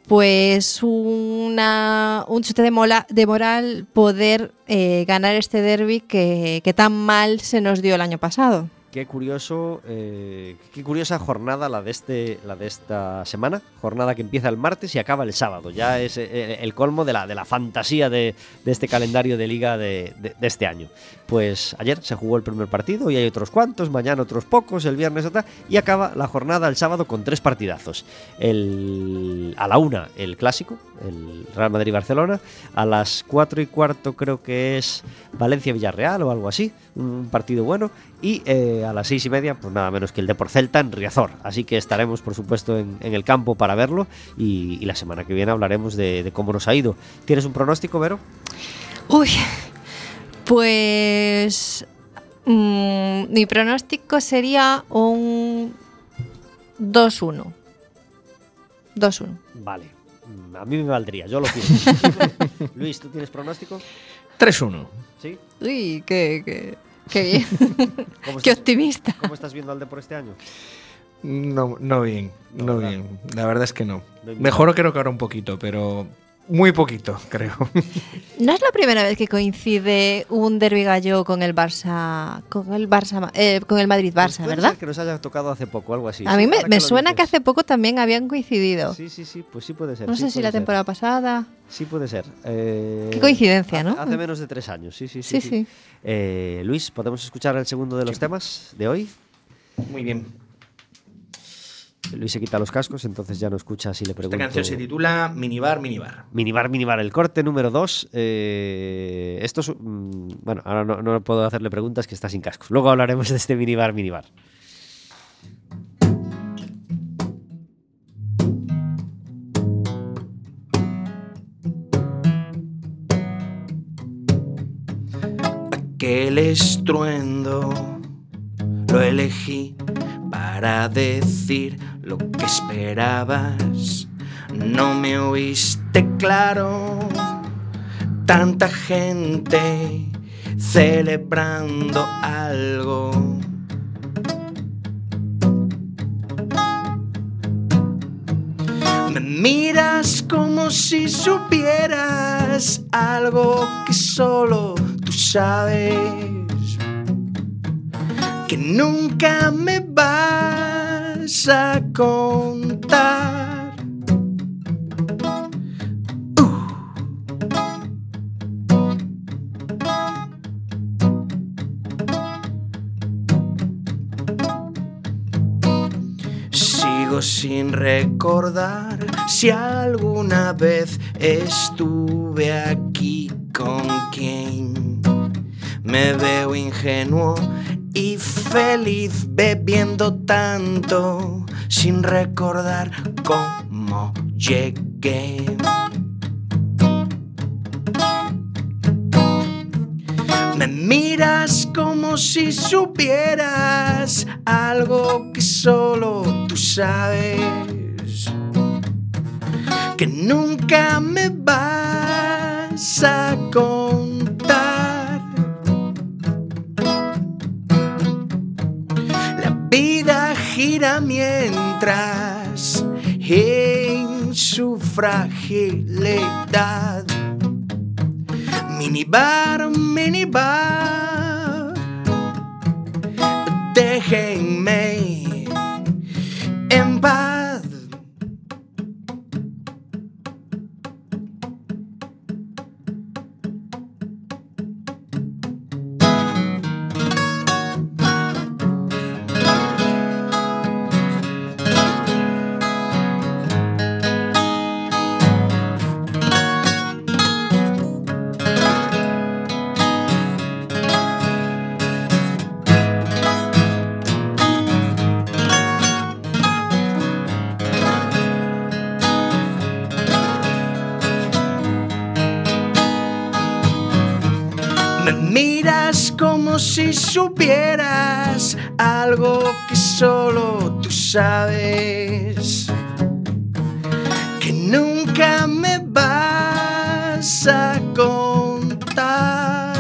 pues una, un chute de, mola- de moral poder eh, ganar este derby que, que tan mal se nos dio el año pasado. Qué curioso, eh, qué curiosa jornada la de este, la de esta semana, jornada que empieza el martes y acaba el sábado. Ya es eh, el colmo de la, de la fantasía de, de este calendario de liga de, este año. Pues ayer se jugó el primer partido y hay otros cuantos, mañana otros pocos, el viernes otra y acaba la jornada el sábado con tres partidazos. El, a la una el clásico, el Real Madrid-Barcelona, a las cuatro y cuarto creo que es Valencia-Villarreal o algo así, un partido bueno y eh, a las seis y media, pues nada menos que el Depor Celta en Riazor. Así que estaremos, por supuesto, en, en el campo para verlo y, y la semana que viene hablaremos de, de cómo nos ha ido. ¿Tienes un pronóstico, Vero? Uy, pues mm, mi pronóstico sería un 2-1. 2-1. Vale, mm, a mí me valdría, yo lo pienso. Luis, ¿tú tienes pronóstico? 3-1. ¿Sí? Uy, qué, qué, qué bien. ¿Cómo qué estás, optimista. cómo estás viendo al Depor este año? No, no bien, No, bien. La verdad es que no. No hay Mejor creo que ahora un poquito, pero muy poquito, creo. No es la primera vez que coincide un derbi gallo con el Barça, con el Barça, eh, con el Madrid-Barça, puede ¿verdad? ser que nos haya tocado hace poco, algo así. A mí me, suena que hace poco también habían coincidido. Sí, sí, sí, pues sí puede ser. no sí sé si la ser. temporada pasada. Sí puede ser. Eh, Qué coincidencia, ¿no? Hace menos de tres años, sí, sí, sí. Sí, sí. Eh, Luis, ¿podemos escuchar el segundo de los temas de hoy? Muy bien. Luis se quita los cascos, entonces ya no escucha si le Esta pregunto. canción se titula Minibar, Minibar. Minibar, minibar, el corte número 2. esto es. mm, bueno, ahora no, no puedo hacerle preguntas que está sin cascos. Luego hablaremos de este minibar, minibar. Aquel estruendo lo elegí para decir lo que esperabas. No me oíste claro, tanta gente celebrando algo. Me miras como si supieras algo que solo tú sabes, que nunca me vas a contar. Sigo sin recordar si alguna vez estuve aquí con quien me veo ingenuo feliz bebiendo tanto sin recordar cómo llegué. Me miras como si supieras algo que solo tú sabes. Que nunca me vas a. vida gira mientras en su fragilidad Minibar, minibar, déjenme en paz. Supieras algo que solo tú sabes. Que nunca me vas a contar.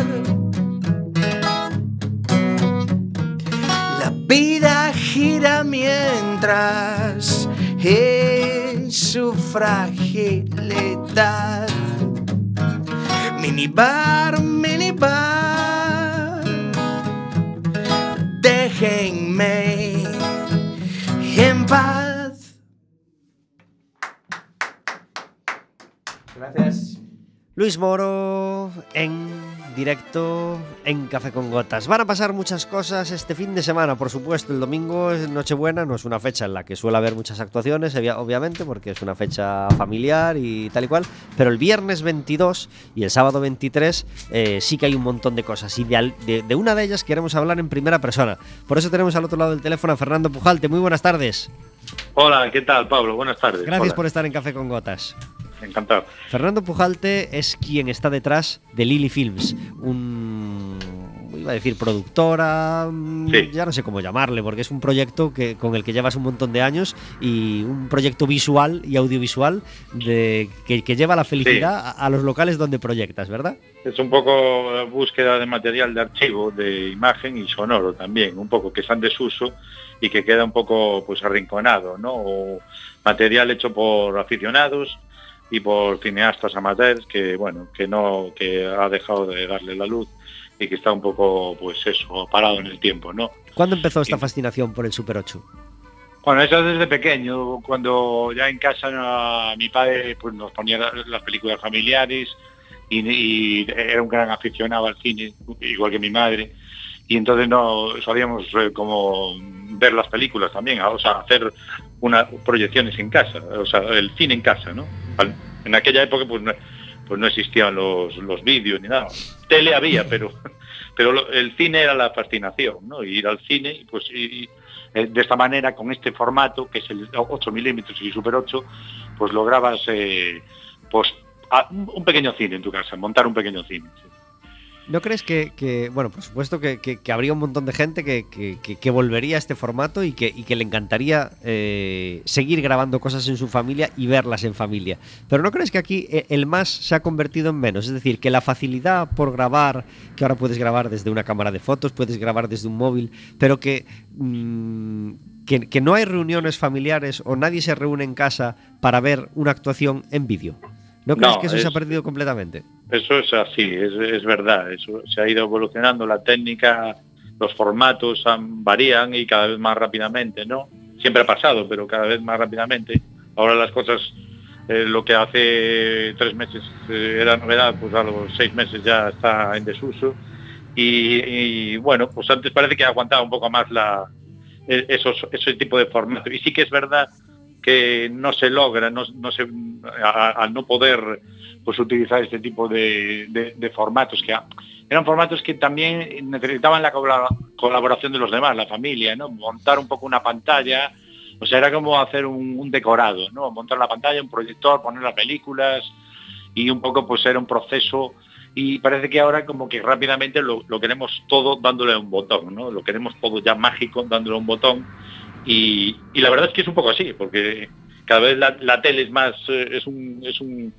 La vida gira mientras en su fragilidad. Minibar, Luis Moro en directo en Café con Gotas. Van a pasar muchas cosas este fin de semana, por supuesto. El domingo es Nochebuena, no es una fecha en la que suele haber muchas actuaciones, obvia- obviamente, porque es una fecha familiar y tal y cual. Pero el viernes 22 y el sábado 23 eh, sí que hay un montón de cosas. Y de, al- de- de una de ellas queremos hablar en primera persona. Por eso tenemos al otro lado del teléfono a Fernando Pujalte. Muy buenas tardes. Hola, ¿qué tal, Pablo? Buenas tardes. Gracias Hola, por estar en Café con Gotas. Encantado. Fernando Pujalte es quien está detrás de Lily Films, un iba a decir productora, mm, Sí. ya no sé cómo llamarle, porque es un proyecto que, con el que llevas un montón de años y un proyecto visual y audiovisual de, que, que lleva la felicidad a, a los locales donde proyectas, ¿verdad? Es un poco búsqueda de material de archivo, de imagen y sonoro también, un poco que está en desuso y que queda un poco pues arrinconado, ¿no? O material hecho por aficionados y por cineastas amateurs que bueno, que no que ha dejado de darle la luz y que está un poco pues eso, parado en el tiempo, ¿no? ¿Cuándo empezó esta fascinación por el Super 8? Bueno, eso desde pequeño, cuando ya en casa mi padre pues, nos ponía la- las películas familiares y, y era un gran aficionado al cine, igual que mi madre, y entonces no sabíamos eh, como ver las películas también, o sea, hacer unas proyecciones en casa, o sea, el cine en casa, ¿no? En aquella época pues no, pues no existían los, los vídeos ni nada. Tele había, pero pero el cine era la fascinación, ¿no? Ir al cine y pues y- eh, de esta manera, con este formato, que es el 8 milímetros y Super 8, pues lograbas eh, pues, a- un un pequeño cine en tu casa, montar un pequeño cine. sí. ¿No crees que, bueno, por supuesto que, habría un montón de gente que, volvería a este formato y que, le encantaría eh, seguir grabando cosas en su familia y verlas en familia? Pero ¿no crees que aquí eh, el más se ha convertido en menos? Es decir, que la facilidad por grabar, que ahora puedes grabar desde una cámara de fotos, puedes grabar desde un móvil, pero que, mm, no hay reuniones familiares o nadie se reúne en casa para ver una actuación en vídeo. ¿No crees No, que eso se ha perdido completamente? Eso es así, es, es verdad. Eso se ha ido evolucionando la técnica, los formatos han- varían y cada vez más rápidamente, ¿no? Siempre ha pasado, pero cada vez más rápidamente. Ahora las cosas, eh, lo que hace tres meses eh, era novedad, pues a los seis meses ya está en desuso. Y, y, bueno, pues antes parece que aguantaba un poco más la, e- esos, ese tipo de formato. Y sí que es verdad que no se logra, no, no se, al no poder pues utilizar este tipo de, formatos que eran formatos que también necesitaban la colabora- colaboración de los demás, la familia, ¿no? Montar un poco una pantalla, o sea, era como hacer un, decorado, ¿no? Montar la pantalla, un proyector, poner las películas y un poco pues era un proceso y parece que ahora como que rápidamente lo, lo queremos todo dándole un botón, ¿no? Lo queremos todo ya mágico dándole un botón y, la verdad es que es un poco así, porque cada vez la, tele es más, eh, es un, es un,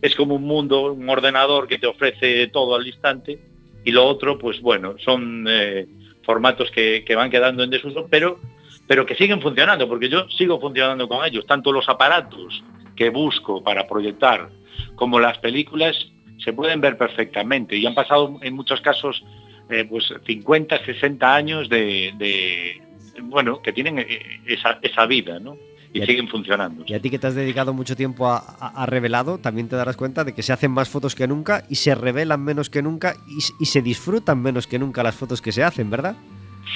es como un mundo, un ordenador que te ofrece todo al instante y lo otro, pues bueno, son eh, formatos que, van quedando en desuso, pero, pero que siguen funcionando, porque yo sigo funcionando con ellos, tanto los aparatos que busco para proyectar como las películas se pueden ver perfectamente y han pasado en muchos casos eh, pues 50, 60 años de, bueno, que tienen eh, esa, esa vida, ¿no? Y siguen funcionando. Y a ti que te has dedicado mucho tiempo a, a- a revelado, también te darás cuenta de que se hacen más fotos que nunca y se revelan menos que nunca y, se disfrutan menos que nunca las fotos que se hacen, ¿verdad?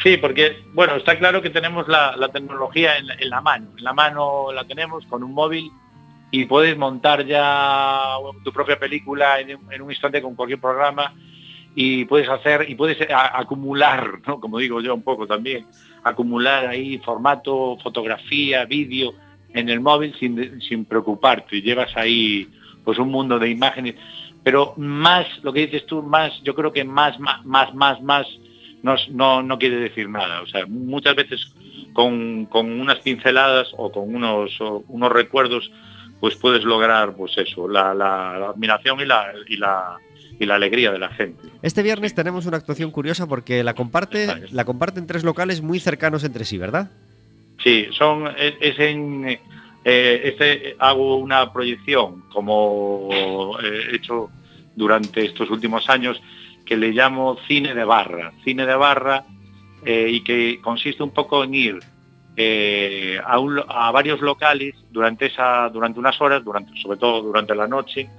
Sí, porque, bueno, está claro que tenemos la, la tecnología en, la- en la mano. En la mano la tenemos con un móvil y puedes montar ya tu propia película en un instante con cualquier programa y puedes hacer y puedes a- acumular, ¿no? como digo yo un poco también, acumular ahí formato, fotografía, vídeo en el móvil sin, sin preocuparte. Llevas ahí pues un mundo de imágenes. Pero más, lo que dices tú, más, yo creo que más, más, más, más, más no, no, quiere decir nada. O sea, muchas veces con, con unas pinceladas o con unos, unos recuerdos, pues puedes lograr, pues eso, la, la- la admiración y la, y, la, y la alegría de la gente. Este viernes tenemos una actuación curiosa porque la comparte, la comparten tres locales muy cercanos entre sí, ¿verdad? Sí, son, es, es en, eh, este, hago una proyección como he hecho durante estos últimos años que le llamo cine de barra. Cine de barra eh, y que consiste un poco en ir eh, a, un a varios locales durante, esa, durante unas horas, durante, sobre todo durante la noche,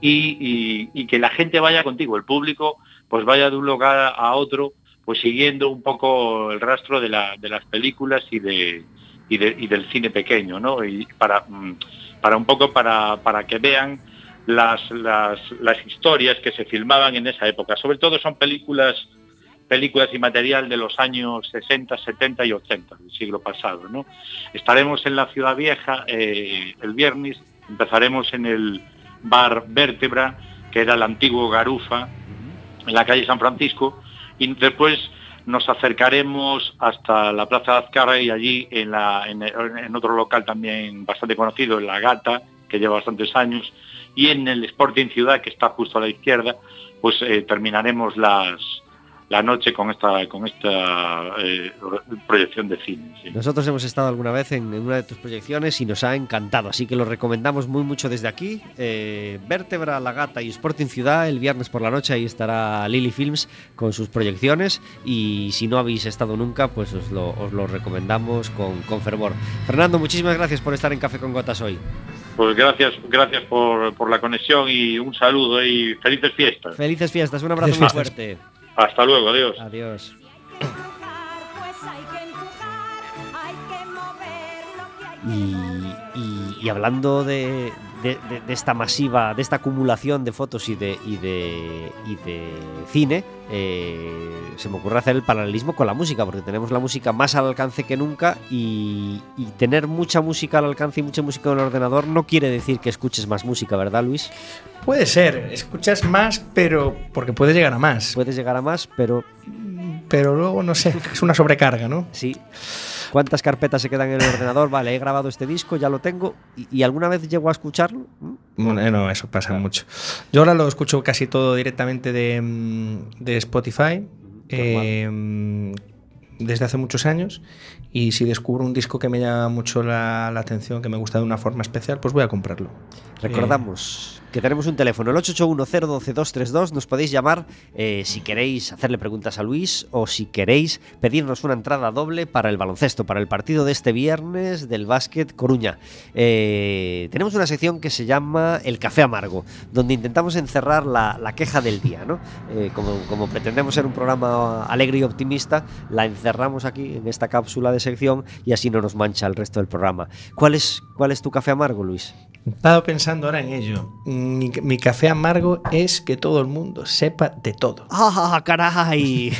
y, que la gente vaya contigo, el público pues vaya de un lugar a otro, pues siguiendo un poco el rastro de, la- de las películas y, de, y, de- y del cine pequeño, ¿no? Y para, mm, para un poco para, para que vean las, las, las historias que se filmaban en esa época. Sobre todo son películas películas y material de los años 60, 70 y 80 del siglo pasado. ¿no? Estaremos en la Ciudad Vieja eh, el viernes, empezaremos en el bar Vértebra, que era el antiguo Garufa, en la calle San Francisco, y después nos acercaremos hasta la Plaza de y allí en, la- en otro local también bastante conocido, en La Gata, que lleva bastantes años, y en el Sporting Ciudad, que está justo a la izquierda, pues eh, terminaremos las, la noche con esta con esta eh, proyección de cine. sí. Nosotros hemos estado alguna vez en, en una de tus proyecciones y nos ha encantado, así que lo recomendamos muy mucho desde aquí. Eh, Vértebra, La Gata y Sporting Ciudad, el viernes por la noche ahí estará Lily Films con sus proyecciones y si no habéis estado nunca, pues os lo, os lo recomendamos con, con fervor. Fernando, muchísimas gracias por estar en Café con Gotas hoy. Pues gracias, gracias por, por la conexión y un saludo y felices fiestas. Felices fiestas, un abrazo Felices muy fiestas. fuerte. Hasta luego, adiós. Adiós. Hay que empujar, hay que mover lo que hay Y, y- y y hablando de, de- de- de esta masiva, de esta acumulación de fotos y de, y de, y de cine, eh, se me ocurre hacer el paralelismo con la música, porque tenemos la música más al alcance que nunca y, y tener mucha música al alcance y mucha música en el ordenador no quiere decir que escuches más música, ¿verdad, Luis? Puede ser, escuchas más, pero porque puedes llegar a más. Puedes llegar a más, pero Pero luego, no sé, es una sobrecarga, ¿no? Sí. ¿Cuántas carpetas se quedan en el ordenador? Vale, he grabado este disco, ya lo tengo. ¿Y, y alguna vez llego a escucharlo? ¿Mm? Bueno, eh, no, eso pasa mucho. Yo ahora lo escucho casi todo directamente de, mm, de Spotify. eh, mm, desde hace muchos años y si descubro un disco que me llama mucho la, la atención, que me gusta de una forma especial, pues voy a comprarlo. Recordamos que tenemos un teléfono, el 881-012-232. Nos podéis llamar eh, si queréis hacerle preguntas a Luis o si queréis pedirnos una entrada doble para el baloncesto, para el partido de este viernes del básquet Coruña. Eh, tenemos una sección que se llama El Café Amargo, donde intentamos encerrar la, queja del día. ¿no? Eh, como, como pretendemos ser un programa alegre y optimista, la encerramos aquí en esta cápsula de sección y así no nos mancha el resto del programa. ¿Cuál es, cuál es tu café amargo, Luis? He estado pensando ahora en ello. Mi, mi café amargo es que todo el mundo sepa de todo. ¡Ah, caray!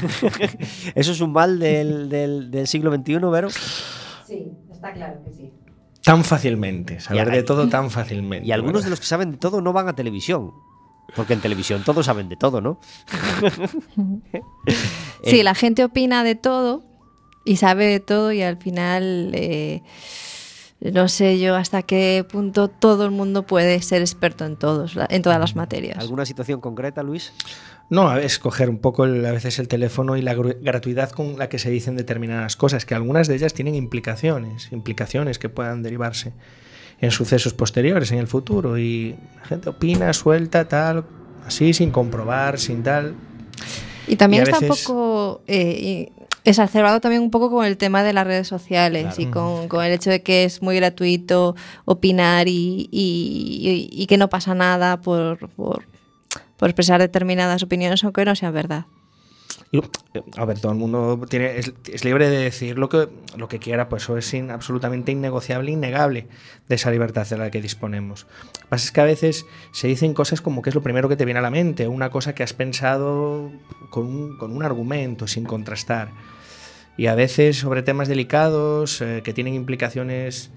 ¿Eso es un mal del, del- del siglo XXI, Vero? Sí, está claro que sí. Tan fácilmente, saber de todo tan fácilmente. Y algunos de ¿verdad? los que saben de todo no van a televisión. Porque en televisión todos saben de todo, ¿no? Sí, la gente opina de todo y sabe de todo y al final eh, no sé yo hasta qué punto todo el mundo puede ser experto en todos, en todas las materias. ¿Alguna situación concreta, Luis? No, a es coger un poco el- a veces el teléfono y la gratuidad con la que se dicen determinadas cosas, que algunas de ellas tienen implicaciones, implicaciones que puedan derivarse en sucesos posteriores, en el futuro. Y la gente opina, suelta, tal, así, sin comprobar, sin tal. Y también Y está un poco eh, exacerbado también un poco con el tema de las redes sociales Claro. y con, con el hecho de que es muy gratuito opinar y- y que no pasa nada por, por, por expresar determinadas opiniones aunque no sean verdad. A ver, todo el mundo tiene, es, libre de decir lo que, lo que quiera, pues eso es absolutamente innegociable, innegable de esa libertad de la que disponemos. Lo que pasa es que a veces se dicen cosas como que es lo primero que te viene a la mente, una cosa que has pensado con un, con un argumento, sin contrastar. Y a veces sobre temas delicados eh, que tienen implicaciones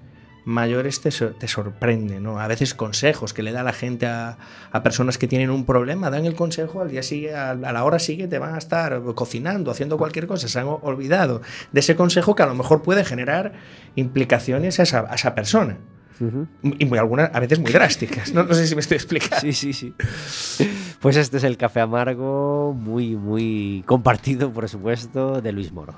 mayores te, te sorprende, ¿no? A veces consejos que le da la gente a, a personas que tienen un problema, dan el consejo al día siguiente, a, la hora siguiente van a estar cocinando, haciendo cualquier cosa, se han olvidado de ese consejo que a lo mejor puede generar implicaciones a esa, a esa persona. Y muy, algunas, a veces muy drásticas. No, no sé si me estoy explicando. Sí, sí, sí. Pues este es el café amargo, muy, muy compartido, por supuesto, de Luis Moro.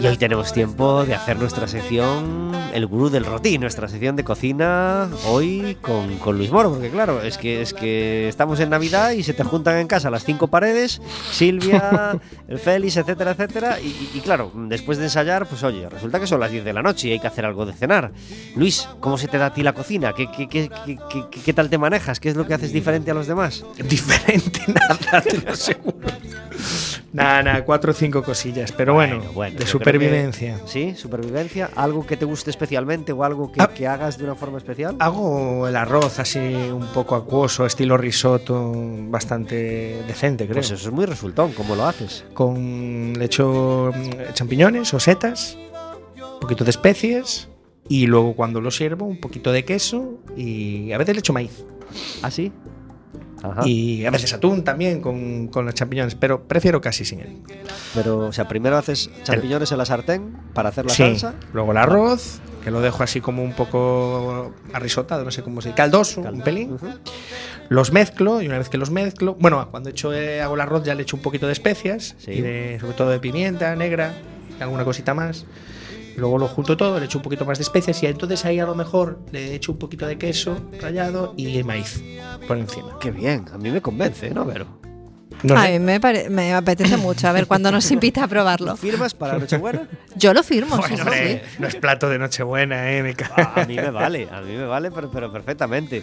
Y hoy tenemos tiempo de hacer nuestra sección, el gurú del roti, nuestra sección de cocina, hoy con, con Luis Moro, porque claro, es que, es que estamos en Navidad y se te juntan en casa las cinco paredes, Silvia, el Félix, etcétera, etcétera, y, y- claro, después de ensayar, pues oye, resulta que son las 10 de la noche y hay que hacer algo de cenar. Luis, ¿cómo se te da a ti la cocina? ¿Qué, qué, qué, qué- qué- qué tal te manejas? ¿Qué es lo que haces diferente a los demás? Diferente, nada, te lo aseguro. Nada, nada, cuatro o cinco cosillas. Pero bueno, Bueno, bueno, de supervivencia. que- sí, supervivencia. ¿Algo que te guste especialmente o algo que, Ah. que hagas de una forma especial? Hago el arroz así un poco acuoso, estilo risotto, bastante decente, creo. Pues eso es muy resultón, ¿cómo lo haces? Con le echo mm, champiñones o setas, un poquito de especies y luego cuando lo sirvo un poquito de queso y a veces le echo maíz. ¿Ah, sí? Ajá. Y a veces atún también con, con los champiñones, pero prefiero casi sin él. Pero, o sea, primero haces champiñones en la sartén para hacer la Sí, salsa. luego el arroz, que lo dejo así como un poco arrisotado, no sé cómo se dice, caldoso, un pelín. Ujú. Los mezclo y una vez que los mezclo, bueno, cuando echo, eh, hago el arroz ya le echo un poquito de especias, Sí. y de- sobre todo de pimienta negra y alguna cosita más. Luego lo junto todo, le echo un poquito más de especias y entonces ahí a lo mejor le echo un poquito de queso rallado y maíz por encima. Qué bien, a mí me convence, ¿no, Vero? No A sé. mí me, pare- me apetece mucho a ver cuando nos invita a probarlo. ¿Firmas para Nochebuena? Yo lo firmo, Bueno, sí, hombre, sí. no es plato de Nochebuena, eh, me ca- A, mí me vale, a mí me vale, pero, pero perfectamente.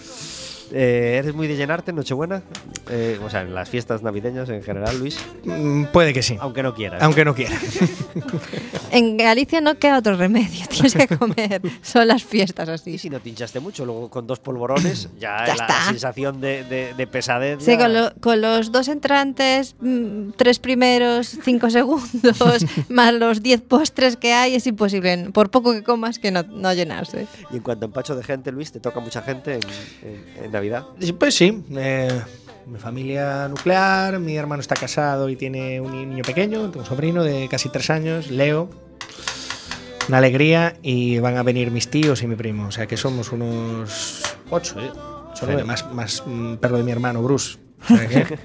Eh, ¿Eres muy de llenarte en Nochebuena? Eh, o sea, en las fiestas navideñas en general, Luis. Mm, Puede que sí, Aunque no quieras. aunque no quiera. En Galicia no queda otro remedio, tienes que comer. Son las fiestas Y así. si no te hinchaste mucho, luego con dos polvorones, ya, Ya la está. sensación de, de- de pesadez. Sí, ya- con, lo- con los dos entrantes, mm, tres primeros, cinco segundos, más los diez postres que hay, es imposible, por poco que comas, que no, no llenarse. Y en cuanto a empacho de gente, Luis, ¿te toca mucha gente en, en- en Navidad? Pues sí, eh, mi familia nuclear, mi hermano está casado y tiene un niño pequeño, tengo un sobrino de casi tres años, Leo. Una alegría y van a venir mis tíos y mi primo, o sea que somos unos ocho, ¿eh? Nueve, más, más mm, perro de mi hermano Bruce. O sea que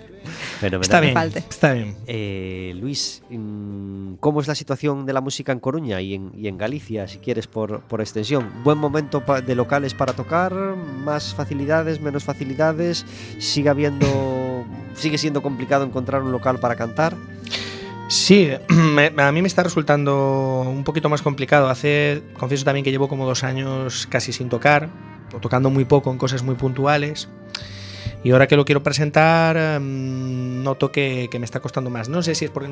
Fenomenal. está bien, falte. está bien. Eh, Luis, mm, ¿cómo es la situación de la música en Coruña y en, y en Galicia, si quieres, por, por extensión? ¿Buen momento de locales para tocar? ¿Más facilidades, menos facilidades? ¿Sigue habiendo, sigue siendo complicado encontrar un local para cantar? Sí, me- a mí me está resultando un poquito más complicado. Hace, confieso también que llevo como dos años casi sin tocar, o tocando muy poco en cosas muy puntuales. Y ahora que lo quiero presentar, mm, noto que, que me está costando más. No sé si es porque no